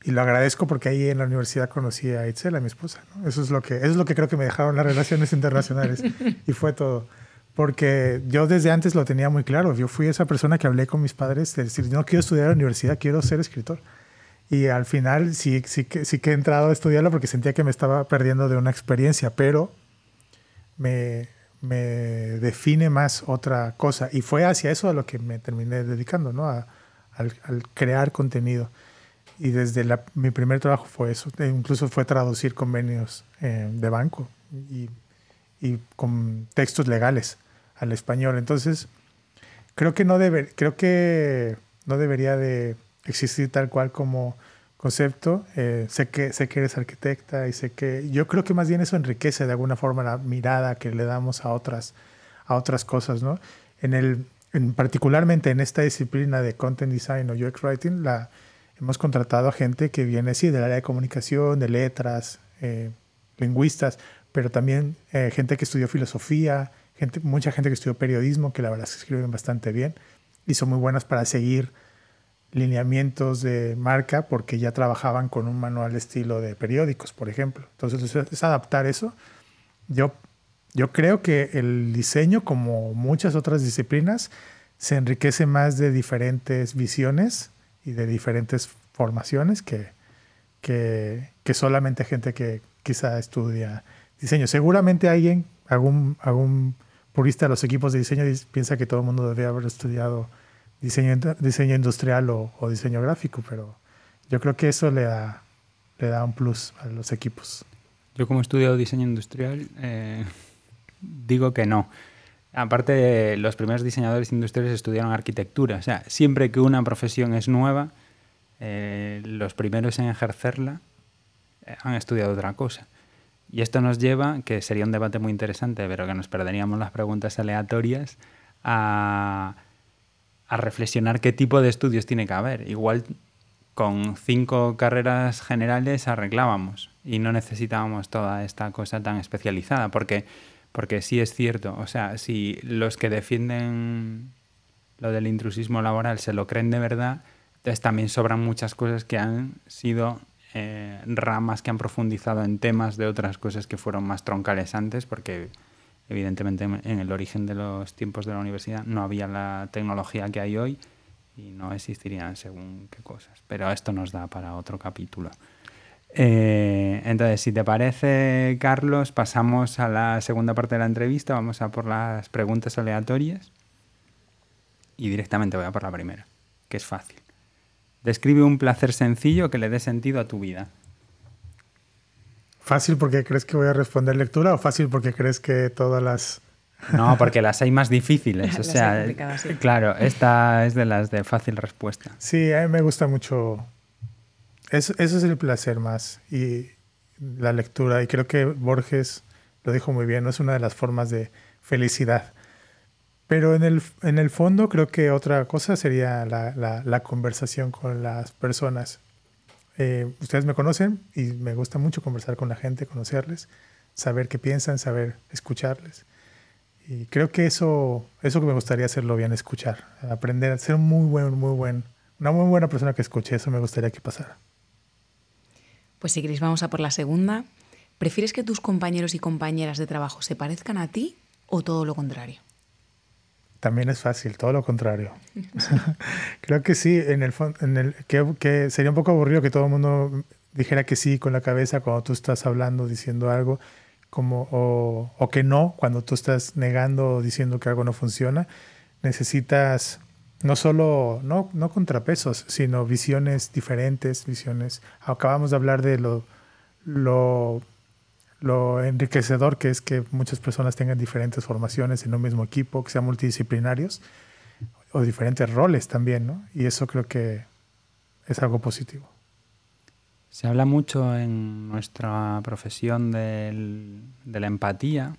y lo agradezco porque ahí en la universidad conocí a Itzel, a mi esposa. ¿no? Eso, es lo que, eso es lo que creo que me dejaron las relaciones internacionales y fue todo. Porque yo desde antes lo tenía muy claro. Yo fui esa persona que hablé con mis padres de decir, no quiero estudiar en la universidad, quiero ser escritor. Y al final sí, sí, que, sí que he entrado a estudiarlo porque sentía que me estaba perdiendo de una experiencia, pero me, define más otra cosa. Y fue hacia eso a lo que me terminé dedicando, ¿no? A, al, crear contenido. Y desde mi primer trabajo fue eso. E incluso fue traducir convenios eh, de banco y, y, con textos legales al español. Entonces, creo que no, debe, creo que no debería de existir tal cual como concepto. Eh, sé, que, sé que eres arquitecta y sé que yo creo que más bien eso enriquece de alguna forma la mirada que le damos a otras, a otras cosas, ¿no? En el, en, particularmente en esta disciplina de Content Design o UX Writing, la, hemos contratado a gente que viene, sí, del área de comunicación, de letras, eh, lingüistas, pero también eh, gente que estudió filosofía, gente, mucha gente que estudió periodismo, que la verdad es que escriben bastante bien y son muy buenas para seguir lineamientos de marca porque ya trabajaban con un manual estilo de periódicos, por ejemplo. Entonces es adaptar eso. Yo, yo creo que el diseño, como muchas otras disciplinas, se enriquece más de diferentes visiones y de diferentes formaciones que, que, que solamente gente que quizá estudia diseño. Seguramente alguien, algún, algún purista de los equipos de diseño piensa que todo el mundo debe haber estudiado diseño, diseño industrial o, diseño gráfico, pero yo creo que eso le da, le da un plus a los equipos. Yo como he estudiado diseño industrial, eh, digo que no. Aparte, los primeros diseñadores industriales estudiaron arquitectura. O sea, siempre que una profesión es nueva, eh, los primeros en ejercerla eh, han estudiado otra cosa. Y esto nos lleva, que sería un debate muy interesante, pero que nos perderíamos las preguntas aleatorias, a a reflexionar qué tipo de estudios tiene que haber. Igual con cinco carreras generales arreglábamos y no necesitábamos toda esta cosa tan especializada, porque, porque sí es cierto, o sea, si los que defienden lo del intrusismo laboral se lo creen de verdad, también sobran muchas cosas que han sido eh, ramas que han profundizado en temas de otras cosas que fueron más troncales antes, porque evidentemente en el origen de los tiempos de la universidad no había la tecnología que hay hoy y no existirían según qué cosas. Pero esto nos da para otro capítulo. Eh, entonces, si te parece, Carlos, pasamos a la segunda parte de la entrevista. Vamos a por las preguntas aleatorias. Y directamente voy a por la primera, que es fácil. Describe un placer sencillo que le dé sentido a tu vida. ¿Fácil porque crees que voy a responder lectura o fácil porque crees que todas las... No, porque las hay más difíciles. O sea, claro, esta es de las de fácil respuesta. Sí, a mí me gusta mucho. Eso, eso es el placer más. Y la lectura. Y creo que Borges lo dijo muy bien, no es una de las formas de felicidad. Pero en el, en el fondo creo que otra cosa sería la, la, la conversación con las personas. Eh, ustedes me conocen y me gusta mucho conversar con la gente, conocerles, saber qué piensan, saber escucharles. Y creo que eso, eso que me gustaría hacerlo bien, escuchar, aprender a ser muy buen, muy buen, una muy buena persona que escuche, eso me gustaría que pasara. Pues si queréis vamos a por la segunda. ¿Prefieres que tus compañeros y compañeras de trabajo se parezcan a ti o todo lo contrario? También es fácil, todo lo contrario. Creo que sí, en el, el que, que, sería un poco aburrido que todo el mundo dijera que sí con la cabeza cuando tú estás hablando, diciendo algo, como, o, o que no cuando tú estás negando o diciendo que algo no funciona. Necesitas no solo, no, no contrapesos, sino visiones diferentes, visiones. Acabamos de hablar de lo, lo lo enriquecedor que es que muchas personas tengan diferentes formaciones en un mismo equipo, que sean multidisciplinarios o diferentes roles también, ¿no? Y eso creo que es algo positivo. Se habla mucho en nuestra profesión del, de la empatía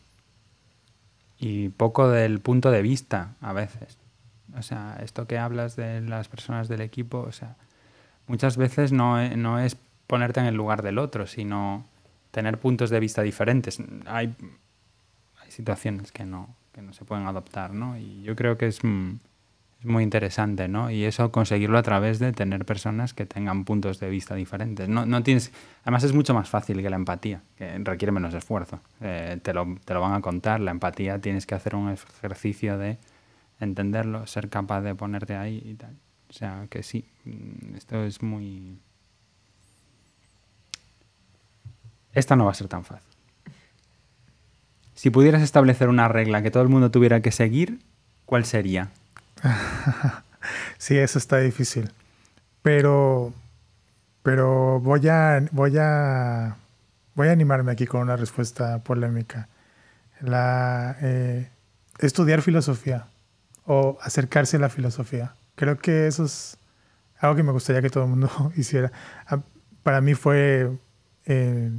y poco del punto de vista a veces. O sea, esto que hablas de las personas del equipo, o sea, muchas veces no, no es ponerte en el lugar del otro, sino tener puntos de vista diferentes. Hay, hay situaciones que no, que no se pueden adoptar, ¿no? Y yo creo que es, mm, es, muy interesante, ¿no? Y eso conseguirlo a través de tener personas que tengan puntos de vista diferentes. No, no tienes, además es mucho más fácil que la empatía, que requiere menos esfuerzo. Eh, te, lo, te lo van a contar, la empatía tienes que hacer un ejercicio de entenderlo, ser capaz de ponerte ahí y tal. O sea, que sí, mm, esto es muy esta no va a ser tan fácil. Si pudieras establecer una regla que todo el mundo tuviera que seguir, ¿cuál sería? sí, eso está difícil. Pero, pero voy a, voy a, voy a animarme aquí con una respuesta polémica. La, eh, estudiar filosofía o acercarse a la filosofía. Creo que eso es algo que me gustaría que todo el mundo hiciera. Ah, para mí fue eh,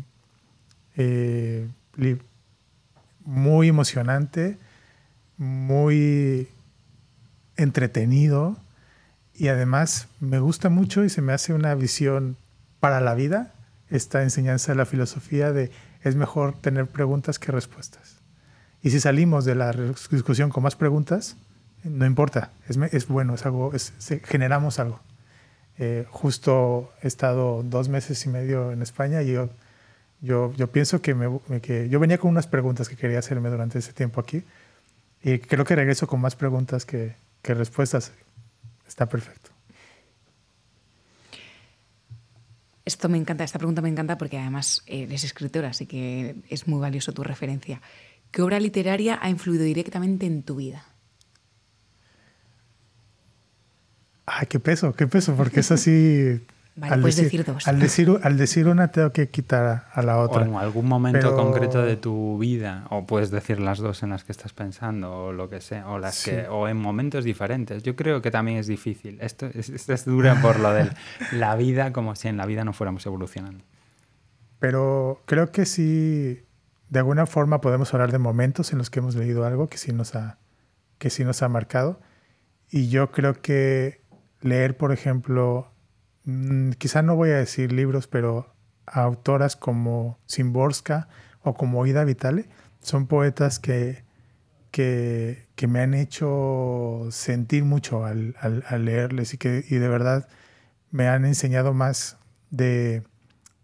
eh, muy emocionante, muy entretenido y además me gusta mucho y se me hace una visión para la vida esta enseñanza de la filosofía de es mejor tener preguntas que respuestas. Y si salimos de la discusión con más preguntas, no importa, es, es bueno, es algo, es, generamos algo. Eh, justo he estado dos meses y medio en España y yo yo, yo pienso que, me, que yo venía con unas preguntas que quería hacerme durante ese tiempo aquí y creo que regreso con más preguntas que, que respuestas. Está perfecto. Esto me encanta, esta pregunta me encanta porque además eres escritora, así que es muy valioso tu referencia. ¿Qué obra literaria ha influido directamente en tu vida? Ay, qué peso, qué peso, porque es así Vale, al puedes decir, dos. Al decir, al decir, una tengo que quitar a la otra. O en algún momento concreto de tu vida, o puedes decir las dos en las que estás pensando, o lo que sea, o, las que, o en momentos diferentes. Yo creo que también es difícil. Esto es, esto es dura por lo de la vida, como si en la vida no fuéramos evolucionando. Pero creo que sí, de alguna forma podemos hablar de momentos en los que hemos leído algo que sí nos ha, que sí nos ha marcado. Y yo creo que leer, por ejemplo, Mm, quizá no voy a decir libros, pero autoras como Simborska o como Ida Vitale son poetas que, que, que me han hecho sentir mucho al, al, leerles y que y de verdad me han enseñado más de,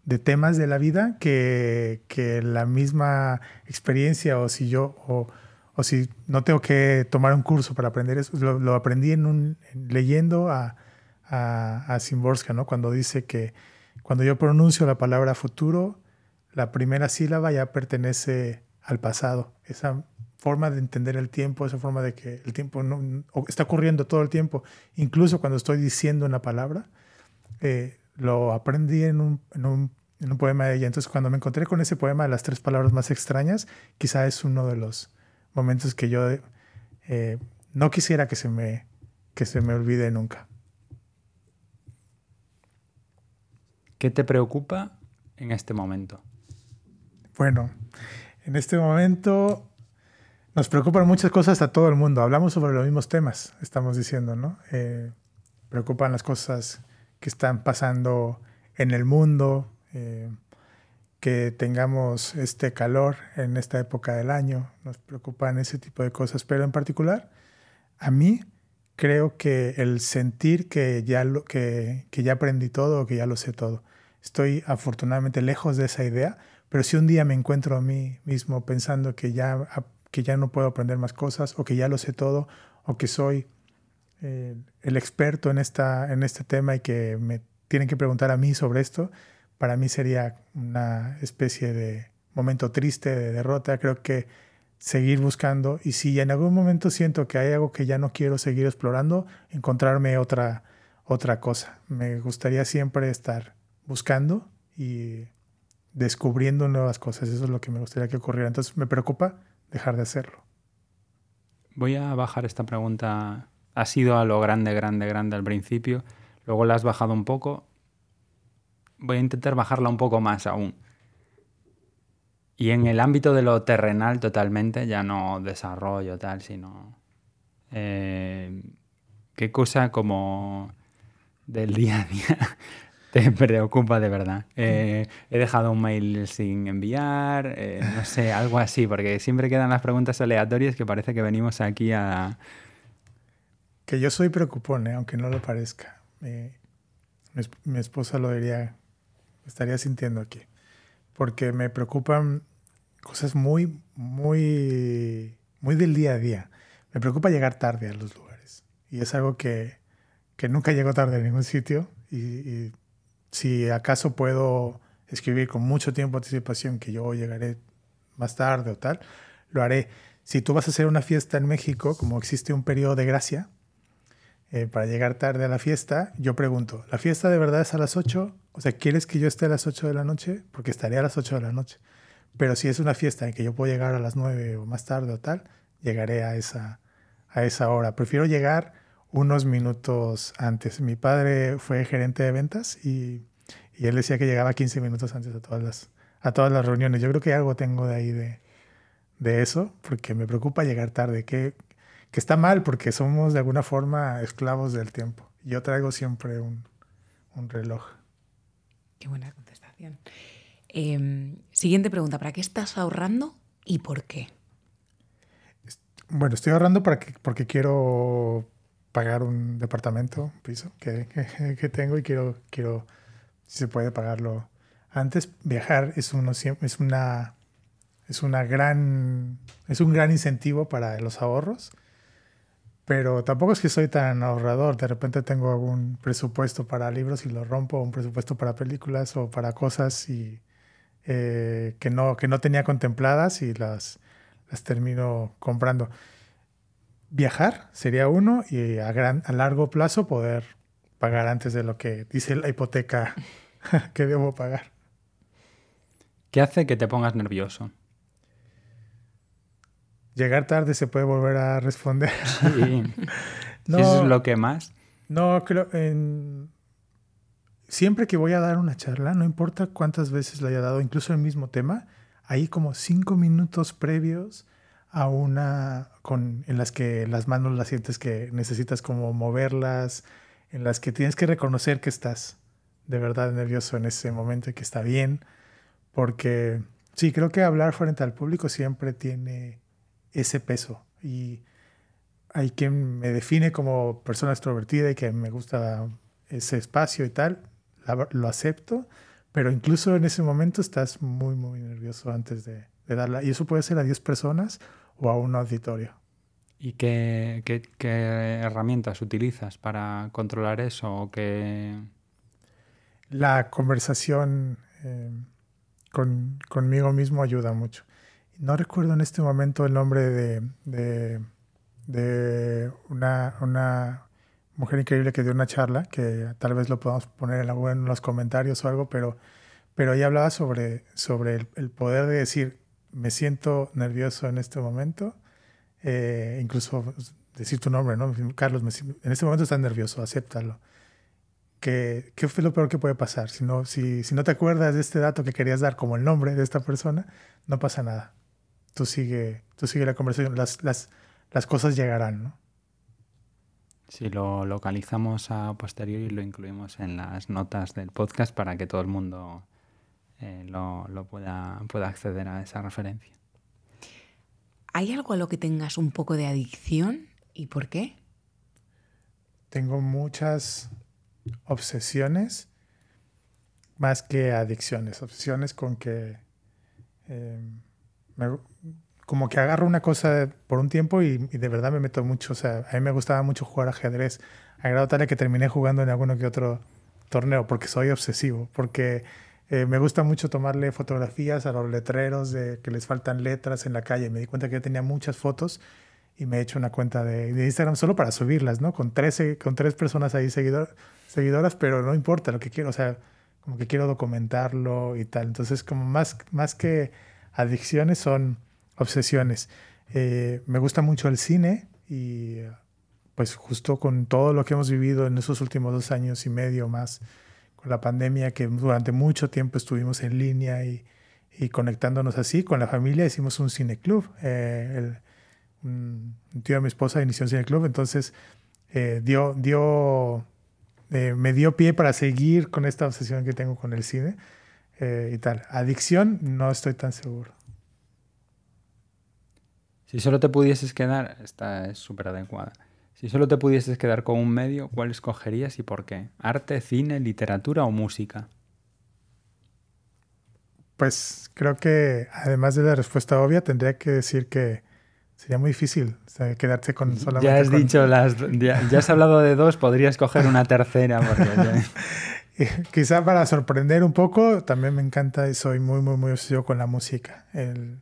de temas de la vida que, que, la misma experiencia o si yo o, o, si no tengo que tomar un curso para aprender eso, lo, lo aprendí en un, leyendo a, a, a Simborska, ¿no? Cuando dice que cuando yo pronuncio la palabra futuro, la primera sílaba ya pertenece al pasado. Esa forma de entender el tiempo, esa forma de que el tiempo no, está ocurriendo todo el tiempo, incluso cuando estoy diciendo una palabra, eh, lo aprendí en un, en, un, poema de ella. Entonces, cuando me encontré con ese poema de las tres palabras más extrañas, quizá es uno de los momentos que yo eh, no quisiera que se me, que se me olvide nunca. ¿Qué te preocupa en este momento? Bueno, en este momento Nos preocupan muchas cosas a todo el mundo. Hablamos sobre los mismos temas, estamos diciendo, ¿no? Eh, preocupan las cosas que están pasando en el mundo, eh, que tengamos este calor en esta época del año. Nos preocupan ese tipo de cosas. Pero en particular, a mí creo que el sentir que ya, que, que ya aprendí todo que ya lo sé todo. Estoy afortunadamente lejos de esa idea, pero si un día me encuentro a mí mismo pensando que ya que ya no puedo aprender más cosas o que ya lo sé todo o que soy eh, el experto en, esta, en este tema y que me tienen que preguntar a mí sobre esto, para mí sería una especie de momento triste, de derrota. Creo que seguir buscando y si en algún momento siento que hay algo que ya no quiero seguir explorando, encontrarme otra, otra cosa. Me gustaría siempre estar buscando y descubriendo nuevas cosas. Eso es lo que me gustaría que ocurriera. Entonces me preocupa dejar de hacerlo. Voy a bajar esta pregunta. Ha sido a lo grande, grande, grande al principio. Luego la has bajado un poco. Voy a intentar bajarla un poco más aún. Y en el ámbito de lo terrenal totalmente, ya no desarrollo tal, sino... Eh, ¿Qué cosa como del día a día te preocupa de verdad. Eh, he dejado un mail sin enviar, eh, no sé, algo así, porque siempre quedan las preguntas aleatorias que parece que venimos aquí a... Que yo soy preocupón, ¿eh? aunque no lo parezca. mi, esposa lo diría, estaría sintiendo aquí. Porque me preocupan cosas muy, muy, muy del día a día. Me preocupa llegar tarde a los lugares. Y es algo que, que nunca llego tarde a ningún sitio. y si acaso puedo escribir con mucho tiempo anticipación que yo llegaré más tarde o tal, lo haré. Si tú vas a hacer una fiesta en México, como existe un periodo de gracia, eh, para llegar tarde a la fiesta, yo pregunto, ¿la fiesta de verdad es a las 8? O sea, ¿quieres que yo esté a las 8 de la noche? Porque estaré a las 8 de la noche. Pero si es una fiesta en que yo puedo llegar a las 9 o más tarde o tal, llegaré a esa, a esa hora. Prefiero llegar unos minutos antes. Mi padre fue gerente de ventas y, y, él decía que llegaba 15 minutos antes a todas las, a todas las reuniones. Yo creo que algo tengo de ahí de, de eso, porque me preocupa llegar tarde, que, que está mal porque somos de alguna forma esclavos del tiempo. Yo traigo siempre un, un reloj. Qué buena contestación. Eh, siguiente pregunta, ¿para qué estás ahorrando y por qué? Bueno, estoy ahorrando para que, porque quiero pagar un departamento, un piso que, que, tengo y quiero, quiero, si se puede pagarlo antes. Viajar es, uno, es, una, es, una gran, es un gran incentivo para los ahorros, pero tampoco es que soy tan ahorrador. De repente tengo algún presupuesto para libros y lo rompo, un presupuesto para películas o para cosas y, eh, que, no, que no tenía contempladas y las, las termino comprando viajar sería uno y a, gran, a largo plazo poder pagar antes de lo que dice la hipoteca que debo pagar. ¿Qué hace que te pongas nervioso? Llegar tarde se puede volver a responder. Sí. no, eso es lo que más. No, creo. Siempre que voy a dar una charla, no importa cuántas veces la haya dado, incluso el mismo tema, hay como cinco minutos previos a una con, en las que las manos las sientes que necesitas como moverlas, en las que tienes que reconocer que estás de verdad nervioso en ese momento y que está bien, porque sí, creo que hablar frente al público siempre tiene ese peso y hay quien me define como persona extrovertida y que me gusta ese espacio y tal, lo acepto, pero incluso en ese momento estás muy, muy nervioso antes de, de darla. Y eso puede ser a 10 personas o a un auditorio. ¿Y qué, herramientas utilizas para controlar eso? La conversación eh, con, conmigo mismo ayuda mucho. No recuerdo en este momento el nombre de, de, una, una, mujer increíble que dio una charla, que tal vez lo podamos poner en, en los comentarios o algo, pero, pero ella hablaba sobre, sobre el poder de decir, me siento nervioso en este momento, eh, incluso decir tu nombre, ¿no? Carlos, en este momento estás nervioso, acéptalo. ¿Qué, ¿Qué, fue lo peor que puede pasar? Si no, si, si no te acuerdas de este dato que querías dar como el nombre de esta persona, no pasa nada. tú sigue, tú sigue la conversación, las, las, las cosas llegarán, ¿no? Si lo localizamos a posteriori, lo incluimos en las notas del podcast para que todo el mundo eh, lo, lo pueda, pueda acceder a esa referencia. ¿Hay algo a lo que tengas un poco de adicción y por qué? Tengo muchas obsesiones más que adicciones. Obsesiones con que eh, me- como que agarro una cosa por un tiempo y, y de verdad me meto mucho. O sea, a mí me gustaba mucho jugar ajedrez. A grado tal que terminé jugando en alguno que otro torneo porque soy obsesivo. Porque eh, me gusta mucho tomarle fotografías a los letreros de que les faltan letras en la calle. Me di cuenta que yo tenía muchas fotos y me he hecho una cuenta de, de Instagram solo para subirlas, ¿no? Con, 13, con tres personas ahí seguidor, seguidoras, pero no importa lo que quiero, o sea, como que quiero documentarlo y tal. Entonces, como más, más que adicciones son obsesiones. Eh, me gusta mucho el cine y pues justo con todo lo que hemos vivido en esos últimos dos años y medio más, con la pandemia, que durante mucho tiempo estuvimos en línea y, conectándonos así, con la familia hicimos un cineclub. Eh, el, un tío de mi esposa inició un cineclub, entonces eh, dio, dio, eh, me dio pie para seguir con esta obsesión que tengo con el cine eh, y tal. Adicción, no estoy tan seguro. Si solo te pudieses quedar, esta es súper adecuada. Si solo te pudieses quedar con un medio, ¿cuál escogerías y por qué? ¿Arte, cine, literatura o música? Pues creo que además de la respuesta obvia, tendría que decir que sería muy difícil o sea, quedarse con solamente Ya has con- dicho las, ya, ya has hablado de dos, podrías coger una tercera porque ya- Quizá para sorprender un poco, también me encanta y soy muy, muy, muy obsesivo con la música. El-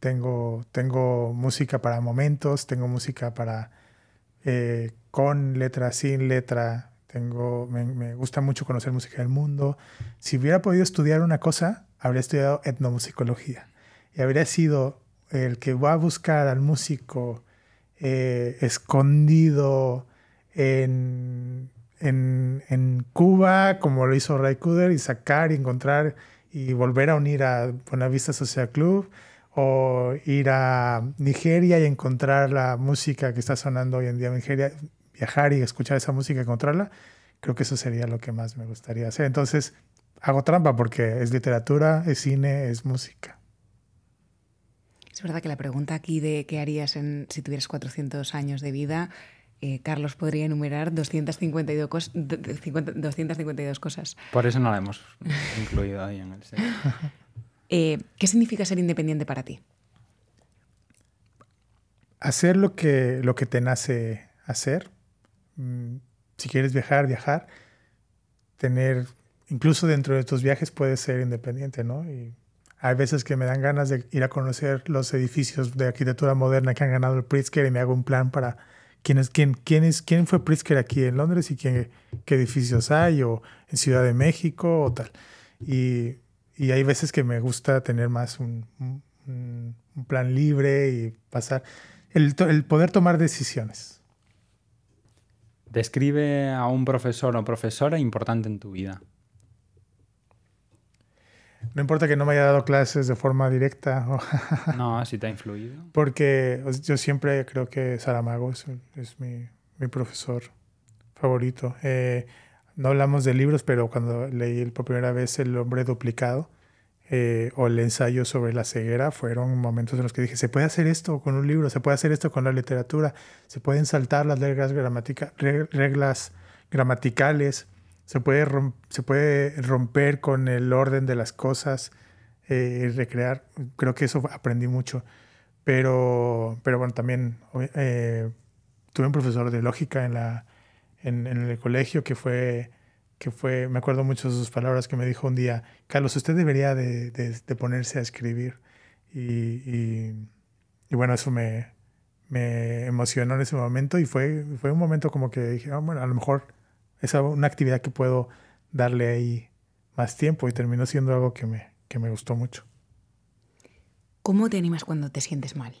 tengo, tengo música para momentos, tengo música para eh, con letra, sin letra. Tengo, me, me gusta mucho conocer música del mundo. Si hubiera podido estudiar una cosa, habría estudiado etnomusicología. Y habría sido el que va a buscar al músico eh, escondido en, en, en Cuba, como lo hizo Ray Cooder, y sacar y encontrar y volver a unir a Buenavista Social Club, o ir a Nigeria y encontrar la música que está sonando hoy en día en Nigeria, viajar y escuchar esa música y encontrarla, creo que eso sería lo que más me gustaría hacer. Entonces, hago trampa porque es literatura, es cine, es música. Es verdad que la pregunta aquí de qué harías en, si tuvieras 400 años de vida, eh, Carlos podría enumerar 252, cos- de- de 50 252 cosas. Por eso no la hemos incluido ahí en el set. Eh, ¿Qué significa ser independiente para ti? hacer lo que, lo que te nace hacer. Mm, Si quieres viajar, viajar. Tener, incluso dentro de tus viajes puedes ser independiente, ¿no? Y hay veces que me dan ganas de ir a conocer los edificios de arquitectura moderna que han ganado el Pritzker y me hago un plan para quién es quién, quién es quién fue Pritzker aquí en Londres y quién, qué edificios hay o en Ciudad de México o tal. Y, y hay veces que me gusta tener más un, un- un plan libre y pasar el, el poder tomar decisiones. Describe a un profesor o profesora importante en tu vida. No importa que no me haya dado clases de forma directa, o- No, si te ha influido. porque yo siempre creo que Saramago es, es mi, mi profesor favorito. Eh, no hablamos de libros, pero cuando leí por primera vez El hombre duplicado eh, o el ensayo sobre la ceguera, fueron momentos en los que dije, se puede hacer esto con un libro, se puede hacer esto con la literatura, se pueden saltar las reglas, reglas gramaticales, se puede, se puede romper con el orden de las cosas, eh, recrear. Creo que eso aprendí mucho. Pero, pero bueno, también eh, tuve un profesor de lógica en, la, en, en el colegio que fue, que fue, me acuerdo mucho de sus palabras que me dijo un día, Carlos, usted debería de, de- de ponerse a escribir. Y, y- y bueno, eso me, me emocionó en ese momento y fue, fue un momento como que dije, "Ah, bueno, a lo mejor es una actividad que puedo darle ahí más tiempo y terminó siendo algo que me, que me gustó mucho. ¿Cómo te animas cuando te sientes mal?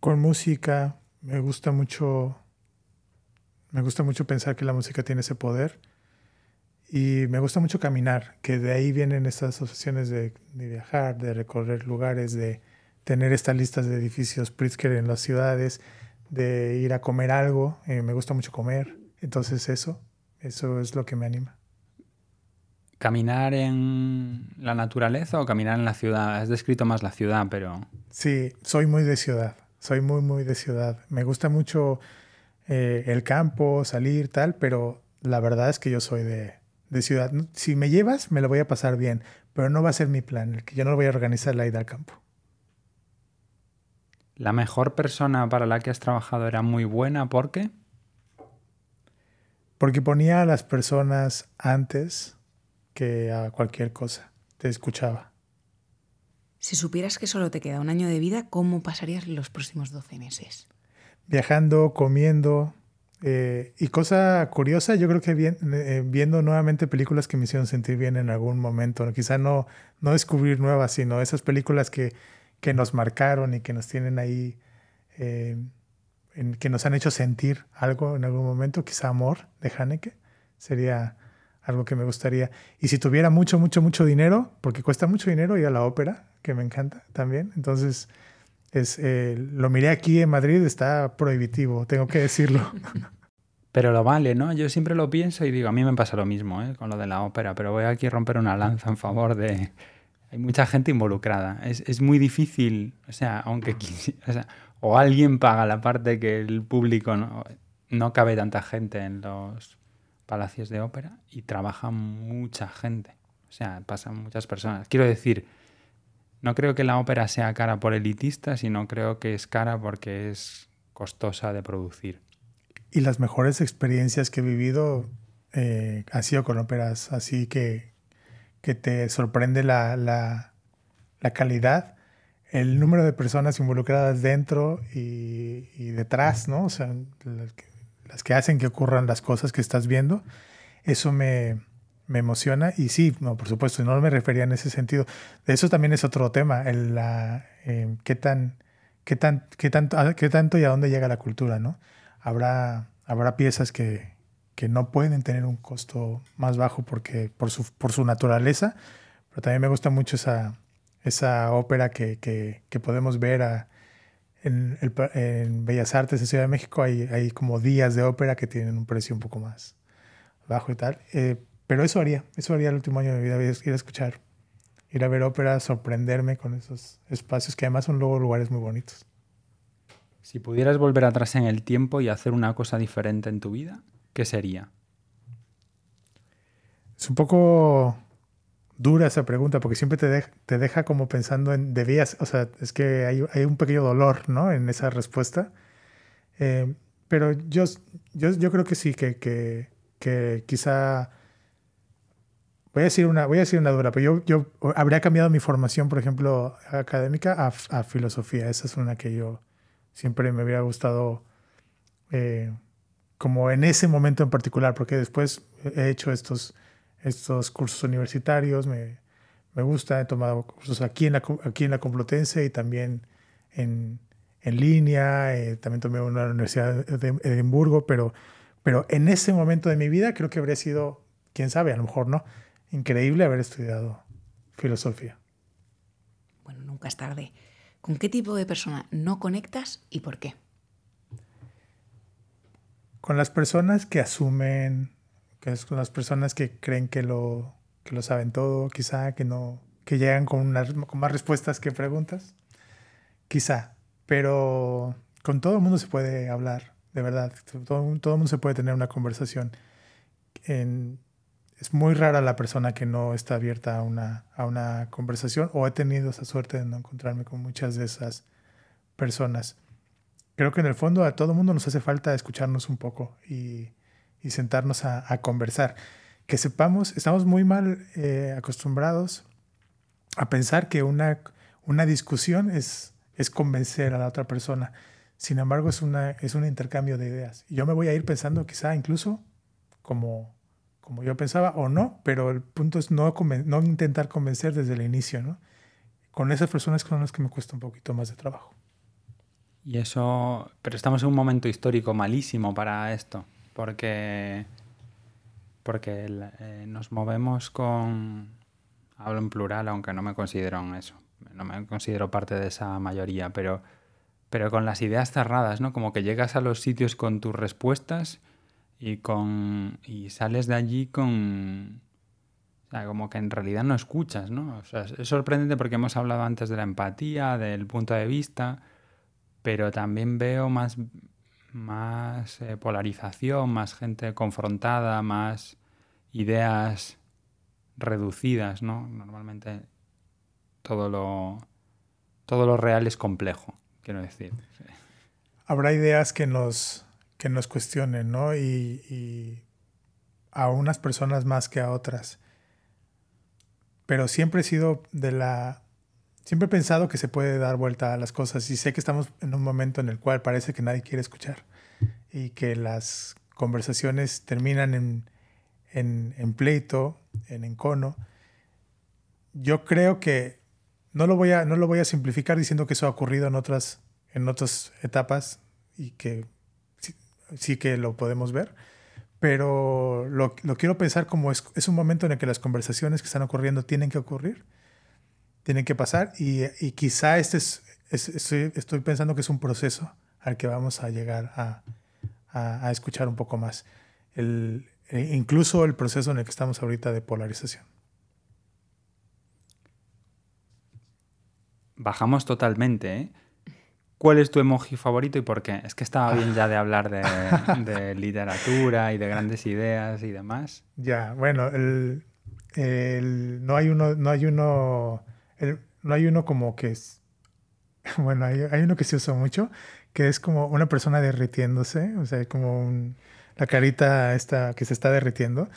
Con música, me gusta mucho, me gusta mucho pensar que la música tiene ese poder Y me gusta mucho caminar, que de ahí vienen estas asociaciones de, de viajar, de recorrer lugares, de tener estas listas de edificios Pritzker en las ciudades, de ir a comer algo. Eh, me gusta mucho comer. Entonces eso, eso es lo que me anima. ¿Caminar en la naturaleza o caminar en la ciudad? Has descrito más la ciudad, pero... Sí, soy muy de ciudad. Soy muy, muy de ciudad. Me gusta mucho eh, el campo, salir, tal, pero la verdad es que yo soy de, de ciudad. Si me llevas, me lo voy a pasar bien, pero no va a ser mi plan, el que yo no voy a organizar la ida al campo. ¿La mejor persona para la que has trabajado era muy buena? ¿Por qué? Porque ponía a las personas antes que a cualquier cosa. Te escuchaba. Si supieras que solo te queda un año de vida, ¿cómo pasarías los próximos 12 meses? Viajando, comiendo. Eh, y cosa curiosa, yo creo que eh, viendo nuevamente películas que me hicieron sentir bien en algún momento. Quizá no, no descubrir nuevas, sino esas películas que, que nos marcaron y que nos tienen ahí, eh, que nos han hecho sentir algo en algún momento, quizá amor de Haneke, sería algo que me gustaría. Y si tuviera mucho, mucho, mucho dinero, porque cuesta mucho dinero ir a la ópera, que me encanta también, entonces eh, lo miré aquí en Madrid, está prohibitivo, tengo que decirlo. Pero lo vale, ¿no? Yo siempre lo pienso y digo, a mí me pasa lo mismo ¿eh? con lo de la ópera, pero voy aquí a romper una lanza en favor de, hay mucha gente involucrada. Es, es muy difícil, o sea, aunque o, o, alguien paga la parte que el público no, no cabe tanta gente en los palacios de ópera y trabaja mucha gente. O sea, pasan muchas personas. Quiero decir, no creo que la ópera sea cara por elitistas, sino creo que es cara porque es costosa de producir. Y las mejores experiencias que he vivido eh, han sido con óperas así que, que te sorprende la, la, calidad, el número de personas involucradas dentro y, detrás, ¿no? O sea, las que, hacen que ocurran las cosas que estás viendo. Eso me, me emociona y sí, no, por supuesto, no me refería en ese sentido. Eso también es otro tema, el, la, eh, qué, tan, qué, tan, qué, tanto, qué tanto y a dónde llega la cultura, ¿no? Habrá, habrá piezas que, que no pueden tener un costo más bajo porque, por, su, por su naturaleza, pero también me gusta mucho esa, esa ópera que, que, podemos ver a, en, en, Bellas Artes de Ciudad de México. Hay, hay, como días de ópera que tienen un precio un poco más bajo y tal. Eh, pero eso haría, eso haría el último año de mi vida, ir a escuchar, ir a ver ópera, sorprenderme con esos espacios que además son luego lugares muy bonitos. Si pudieras volver atrás en el tiempo y hacer una cosa diferente en tu vida, ¿qué sería? Es un poco dura esa pregunta porque siempre te, de, te deja como pensando en debías, o sea, es que hay, hay un pequeño dolor, ¿no? En esa respuesta. Eh, pero yo, yo, yo, creo que sí, que, que, que, quizá... Voy a decir una, voy a decir una dura, pero yo, yo habría cambiado mi formación, por ejemplo, académica a, filosofía. Esa es una que yo siempre me hubiera gustado eh, como en ese momento en particular, porque después he hecho estos, estos cursos universitarios, me, me gusta, he tomado cursos aquí en la, aquí en la Complutense y también en, en línea, eh, también tomé una en la Universidad de Edimburgo, pero, pero en ese momento de mi vida creo que habría sido, quién sabe, a lo mejor no, increíble haber estudiado filosofía. Bueno, nunca es tarde. ¿Con qué tipo de persona no conectas y por qué? con las personas que asumen, que es con las personas que creen que lo, que lo saben todo, quizá, que no, que llegan con, unas, con más respuestas que preguntas, quizá, pero con todo el mundo se puede hablar, de verdad, todo, todo el mundo se puede tener una conversación. En, es muy rara la persona que no está abierta a una, a una conversación o he tenido esa suerte de no encontrarme con muchas de esas personas creo que en el fondo a todo mundo nos hace falta escucharnos un poco y, y sentarnos a, conversar. Que sepamos, estamos muy mal eh, acostumbrados a pensar que una, una discusión es, es convencer a la otra persona. Sin embargo, es, una, es un intercambio de ideas. Y yo me voy a ir pensando quizá incluso como, como yo pensaba o no, pero el punto es no, no intentar convencer desde el inicio. ¿no? Con esas personas con las que me cuesta un poquito más de trabajo. Y eso, pero estamos en un momento histórico malísimo para esto, porque porque eh, nos movemos con, hablo en plural, aunque no me considero en eso, no me considero parte de esa mayoría, pero, pero con las ideas cerradas, ¿no? Como que llegas a los sitios con tus respuestas y, con, y sales de allí con... O sea, como que en realidad no escuchas, ¿no? O sea, es sorprendente porque hemos hablado antes de la empatía, del punto de vista, pero también veo más, más eh, polarización, más gente confrontada, más ideas reducidas, ¿no? Normalmente todo lo, todo lo real es complejo, quiero decir. Habrá ideas que nos, que nos cuestionen, ¿no? Y, a unas personas más que a otras. Pero siempre he sido de la... Siempre he pensado que se puede dar vuelta a las cosas y sé que estamos en un momento en el cual parece que nadie quiere escuchar y que las conversaciones terminan en, en, pleito, en encono. Yo creo que no lo, voy a, no lo voy a simplificar diciendo que eso ha ocurrido en otras, en otras etapas y que sí, que lo podemos ver, pero lo, quiero pensar como es, un momento en el que las conversaciones que están ocurriendo tienen que ocurrir, tienen que pasar y, quizá este es, estoy, pensando que es un proceso al que vamos a llegar a, a escuchar un poco más. El, e incluso el proceso en el que estamos ahorita de polarización. Bajamos totalmente, ¿eh? ¿Cuál es tu emoji favorito y por qué? Es que estaba bien ya de hablar de, literatura y de grandes ideas y demás. Ya, bueno, el, no hay uno, no hay uno, no hay uno como que es, bueno, hay, hay, uno que se usa mucho, que es como una persona derritiéndose, o sea, como un, la carita esta que se está derritiendo,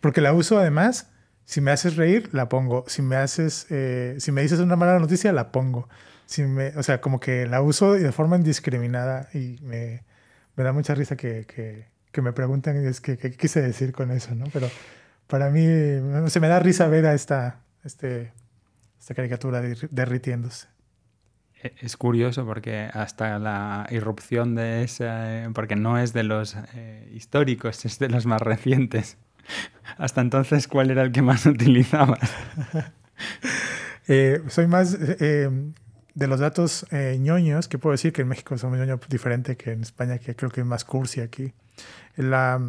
porque la uso además, si me haces reír, la pongo, si me haces, eh, si me dices una mala noticia, la pongo, si me, o sea, como que la uso de forma indiscriminada y me, me da mucha risa que, que, que me preguntan es que, qué quise decir con eso, ¿no? Pero para mí se me da risa ver a esta, este, esta caricatura derritiéndose. E-, es curioso porque hasta la irrupción de ese, porque no es de los eh, históricos, es de los más recientes. Hasta entonces, ¿cuál era el que más utilizabas? Eh, soy más eh, de los datos ñoños, que puedo decir que en México somos ñoño diferente que en España, que creo que es más cursi aquí. La,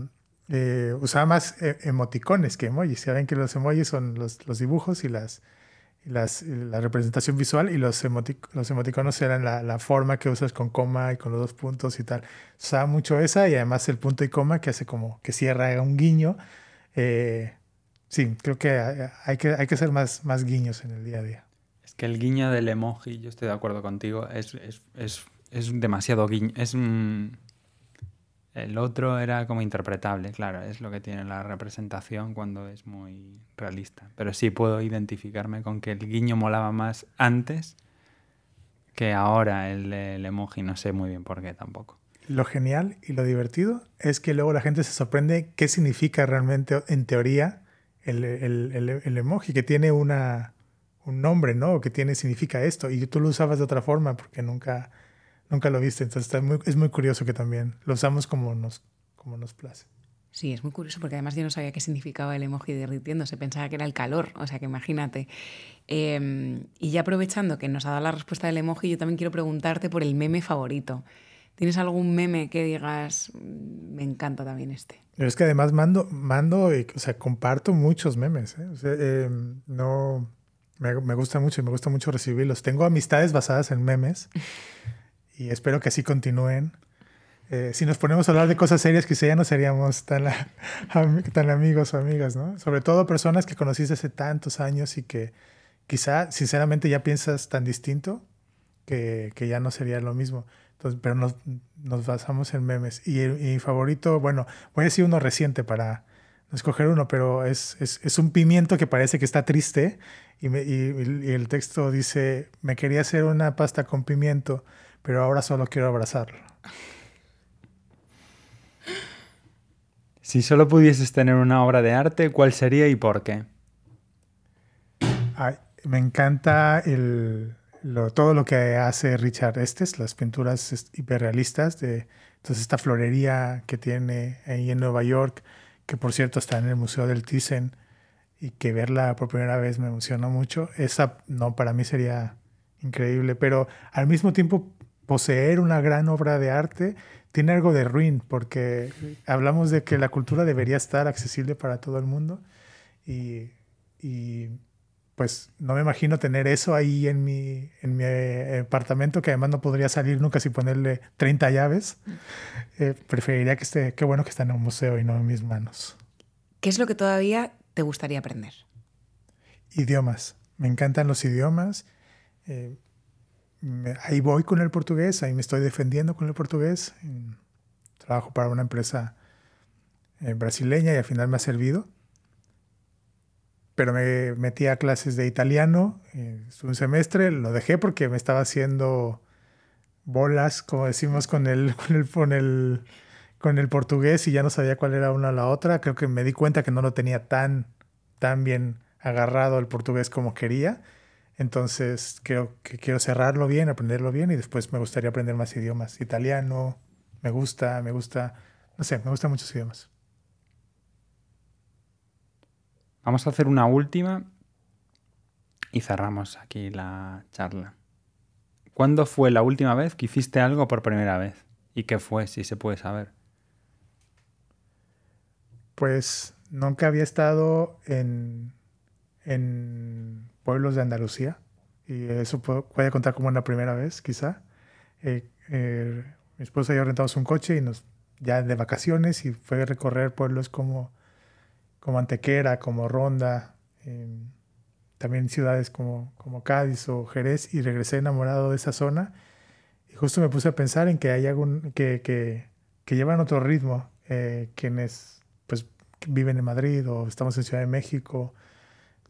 usaba más emoticones que emojis. Saben que los emojis son los, dibujos y las, la representación visual y los, los emoticonos eran la, forma que usas con coma y con los dos puntos y tal. Usaba mucho esa y además el punto y coma que hace como que cierra un guiño. Eh, sí, creo que hay que, hay que más, más guiños en el día a día. Que el guiño del emoji, yo estoy de acuerdo contigo, es, es, es, es demasiado guiño. Es un el otro era como interpretable, claro, es lo que tiene la representación cuando es muy realista. Pero sí puedo identificarme con que el guiño molaba más antes que ahora el, el emoji, no sé muy bien por qué tampoco. Lo genial y lo divertido es que luego la gente se sorprende qué significa realmente, en teoría, el, el, el emoji, que tiene una, un nombre, ¿no? Que tiene, significa esto. Y tú lo usabas de otra forma porque nunca Nunca lo viste, entonces es muy curioso que también lo usamos como nos, como nos place. Sí, es muy curioso porque además yo no sabía qué significaba el emoji derritiéndose, pensaba que era el calor, o sea que imagínate. Em, y ya aprovechando que nos ha dado la respuesta del emoji, yo también quiero preguntarte por el meme favorito. ¿Tienes algún meme que digas, mm, me encanta también este? Es que además mando, mando y, o sea, comparto muchos memes. ¿eh? Em, no, me, me gusta mucho y me gusta mucho recibirlos. Tengo amistades basadas en memes. y espero que así continúen. Eh, si nos ponemos a hablar de cosas serias, quizá ya no seríamos tan, tan amigos o amigas, ¿no? Sobre todo personas que conociste hace tantos años y que quizá, sinceramente, ya piensas tan distinto que, que ya no sería lo mismo. Entonces, pero nos, nos basamos en memes. Y, mi favorito, bueno, voy a decir uno reciente para escoger uno, pero es, es, es un pimiento que parece que está triste y, y, y el texto dice, me quería hacer una pasta con pimiento pero ahora solo quiero abrazarlo. Si solo pudieses tener una obra de arte, ¿cuál sería y por qué? me encanta el, todo lo que hace Richard Estes, las pinturas hiperrealistas de entonces esta florería que tiene ahí en Nueva York, que por cierto está en el Museo del Thyssen y que verla por primera vez me emocionó mucho. Esa no, para mí sería increíble, pero al mismo tiempo poseer una gran obra de arte tiene algo de ruin, porque hablamos de que la cultura debería estar accesible para todo el mundo y, y pues no me imagino tener eso ahí en mi, en mi eh, apartamento, que además no podría salir nunca sin ponerle 30 llaves. Eh, preferiría que esté, qué bueno que está en un museo y no en mis manos. ¿Qué es lo que todavía te gustaría aprender? Idiomas. Me encantan los idiomas. Eh, ahí voy con el portugués, ahí me estoy defendiendo con el portugués. Trabajo para una empresa brasileña y al final me ha servido pero me metí a clases de italiano eh, un semestre, lo dejé porque me estaba haciendo bolas, como decimos, con el, con el, con el, portugués y ya no sabía cuál era una o la otra. Creo que me di cuenta que no lo tenía tan, tan bien agarrado el portugués como quería. Entonces creo que quiero cerrarlo bien, aprenderlo bien y después me gustaría aprender más idiomas. Italiano, me gusta, me gusta, no sé, me gustan muchos idiomas. Vamos a hacer una última y cerramos aquí la charla. ¿Cuándo fue la última vez que hiciste algo por primera vez? ¿Y qué fue, si se puede saber? Pues nunca había estado en, pueblos de Andalucía y eso puede, contar como una primera vez, quizá. Eh, eh, mi esposa y yo rentamos un coche y nos ya de vacaciones y fue a recorrer pueblos como como Antequera, como Ronda, también ciudades como, como Cádiz o Jerez, y regresé enamorado de esa zona. Y justo me puse a pensar en que hay algún, que, que, que llevan otro ritmo, eh, quienes pues viven en Madrid o estamos en Ciudad de México,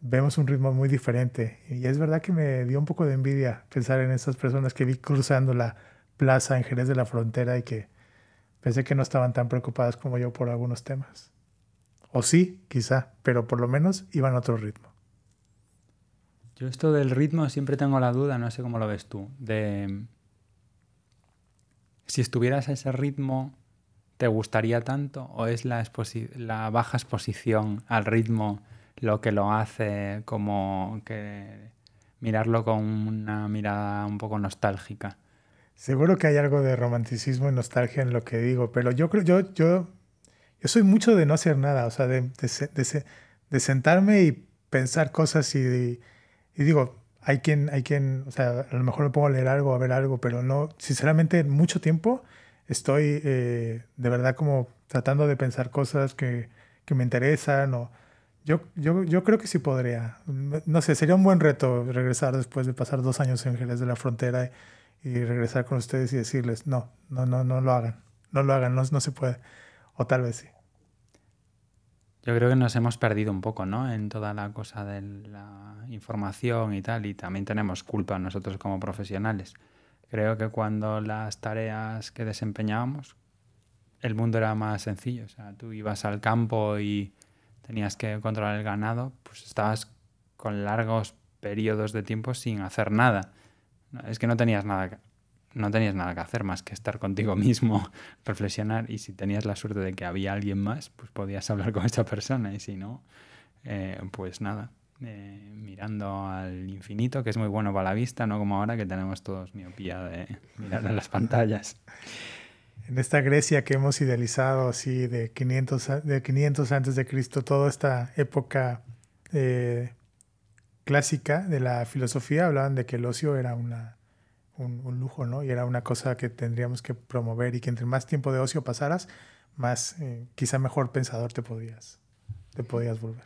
vemos un ritmo muy diferente. Y es verdad que me dio un poco de envidia pensar en esas personas que vi cruzando la plaza en Jerez de la Frontera y que pensé que no estaban tan preocupadas como yo por algunos temas. O sí, quizá, pero por lo menos iban a otro ritmo. Yo esto del ritmo siempre tengo la duda, no sé cómo lo ves tú, de si estuvieras a ese ritmo, ¿te gustaría tanto o es la, la baja exposición al ritmo lo que lo hace como que mirarlo con una mirada un poco nostálgica? Seguro que hay algo de romanticismo y nostalgia en lo que digo, pero yo creo, yo, yo yo soy mucho de no hacer nada, o sea, de, de, sentarme y pensar cosas y, y, digo, hay quien, hay quien, o sea, a lo mejor me pongo a leer algo, a ver algo, pero no, sinceramente, mucho tiempo estoy eh, de verdad como tratando de pensar cosas que, que me interesan o... Yo, yo, yo, creo que sí podría. No sé, sería un buen reto regresar después de pasar dos años en Jerez de la Frontera y, regresar con ustedes y decirles, no, no, no, no lo hagan, no lo hagan, no, no se puede. O tal vez sí. Yo creo que nos hemos perdido un poco, ¿no? En toda la cosa de la información y tal, y también tenemos culpa nosotros como profesionales. Creo que cuando las tareas que desempeñábamos, el mundo era más sencillo. O sea, tú ibas al campo y tenías que controlar el ganado, pues estabas con largos periodos de tiempo sin hacer nada. Es que no tenías nada no tenías nada que hacer más que estar contigo mismo, reflexionar y si tenías la suerte de que había alguien más, pues podías hablar con esa persona y si no, eh, pues nada, eh, mirando al infinito, que es muy bueno para la vista, no como ahora que tenemos todos miopía de mirar a las pantallas. En esta Grecia que hemos idealizado así de 500, de 500 antes de Cristo, toda esta época eh, clásica de la filosofía, hablaban de que el ocio era una un, lujo, ¿no? Y era una cosa que tendríamos que promover y que entre más tiempo de ocio pasaras, más, eh, quizá mejor pensador te podías, te podías volver.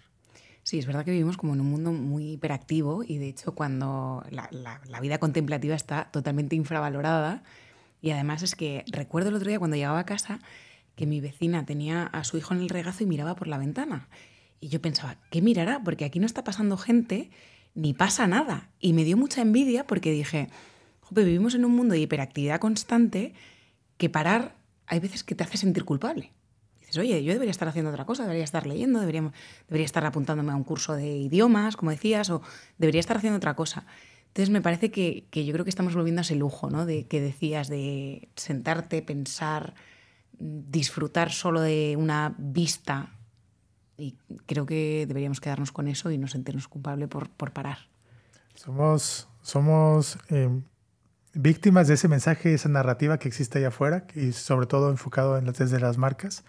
Sí, es verdad que vivimos como en un mundo muy hiperactivo y de hecho cuando la, la, vida contemplativa está totalmente infravalorada y además es que recuerdo el otro día cuando llegaba a casa que mi vecina tenía a su hijo en el regazo y miraba por la ventana. Y yo pensaba, ¿qué mirará? Porque aquí no está pasando gente ni pasa nada. Y me dio mucha envidia porque dije, vivimos en un mundo de hiperactividad constante que parar hay veces que te hace sentir culpable. Dices, oye, yo debería estar haciendo otra cosa, debería estar leyendo, debería, debería estar apuntándome a un curso de idiomas, como decías, o debería estar haciendo otra cosa. Entonces me parece que, que yo creo que estamos volviendo a ese lujo, ¿no? De que decías de sentarte, pensar, disfrutar solo de una vista Y creo que deberíamos quedarnos con eso y no sentirnos culpables por, por parar. Somos, somos eh, víctimas de ese mensaje, esa narrativa que existe allá afuera y sobre todo enfocado en, desde las marcas,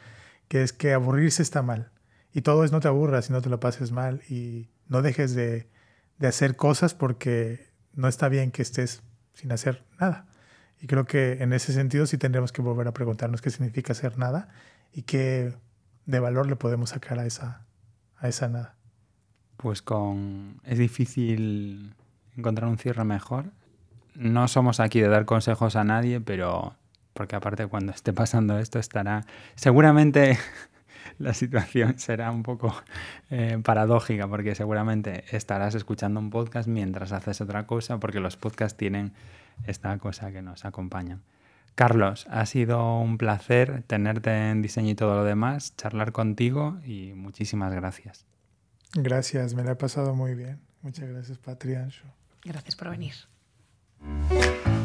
que es que aburrirse está mal. Y todo es no te aburras y no te lo pases mal y no dejes de, de hacer cosas porque no está bien que estés sin hacer nada. Y creo que en ese sentido sí tendremos que volver a preguntarnos qué significa hacer nada y qué de valor le podemos sacar a esa, a esa nada. Pues con es difícil encontrar un cierre mejor. No somos aquí de dar consejos a nadie, pero porque aparte cuando esté pasando esto estará seguramente la situación será un poco eh, paradójica porque seguramente estarás escuchando un podcast mientras haces otra cosa porque los podcasts tienen esta cosa que nos acompaña. Carlos, ha sido un placer tenerte en diseño y todo lo demás, charlar contigo y muchísimas gracias. Gracias, me la he pasado muy bien. Muchas gracias, Patriancho. Gracias por venir. うん。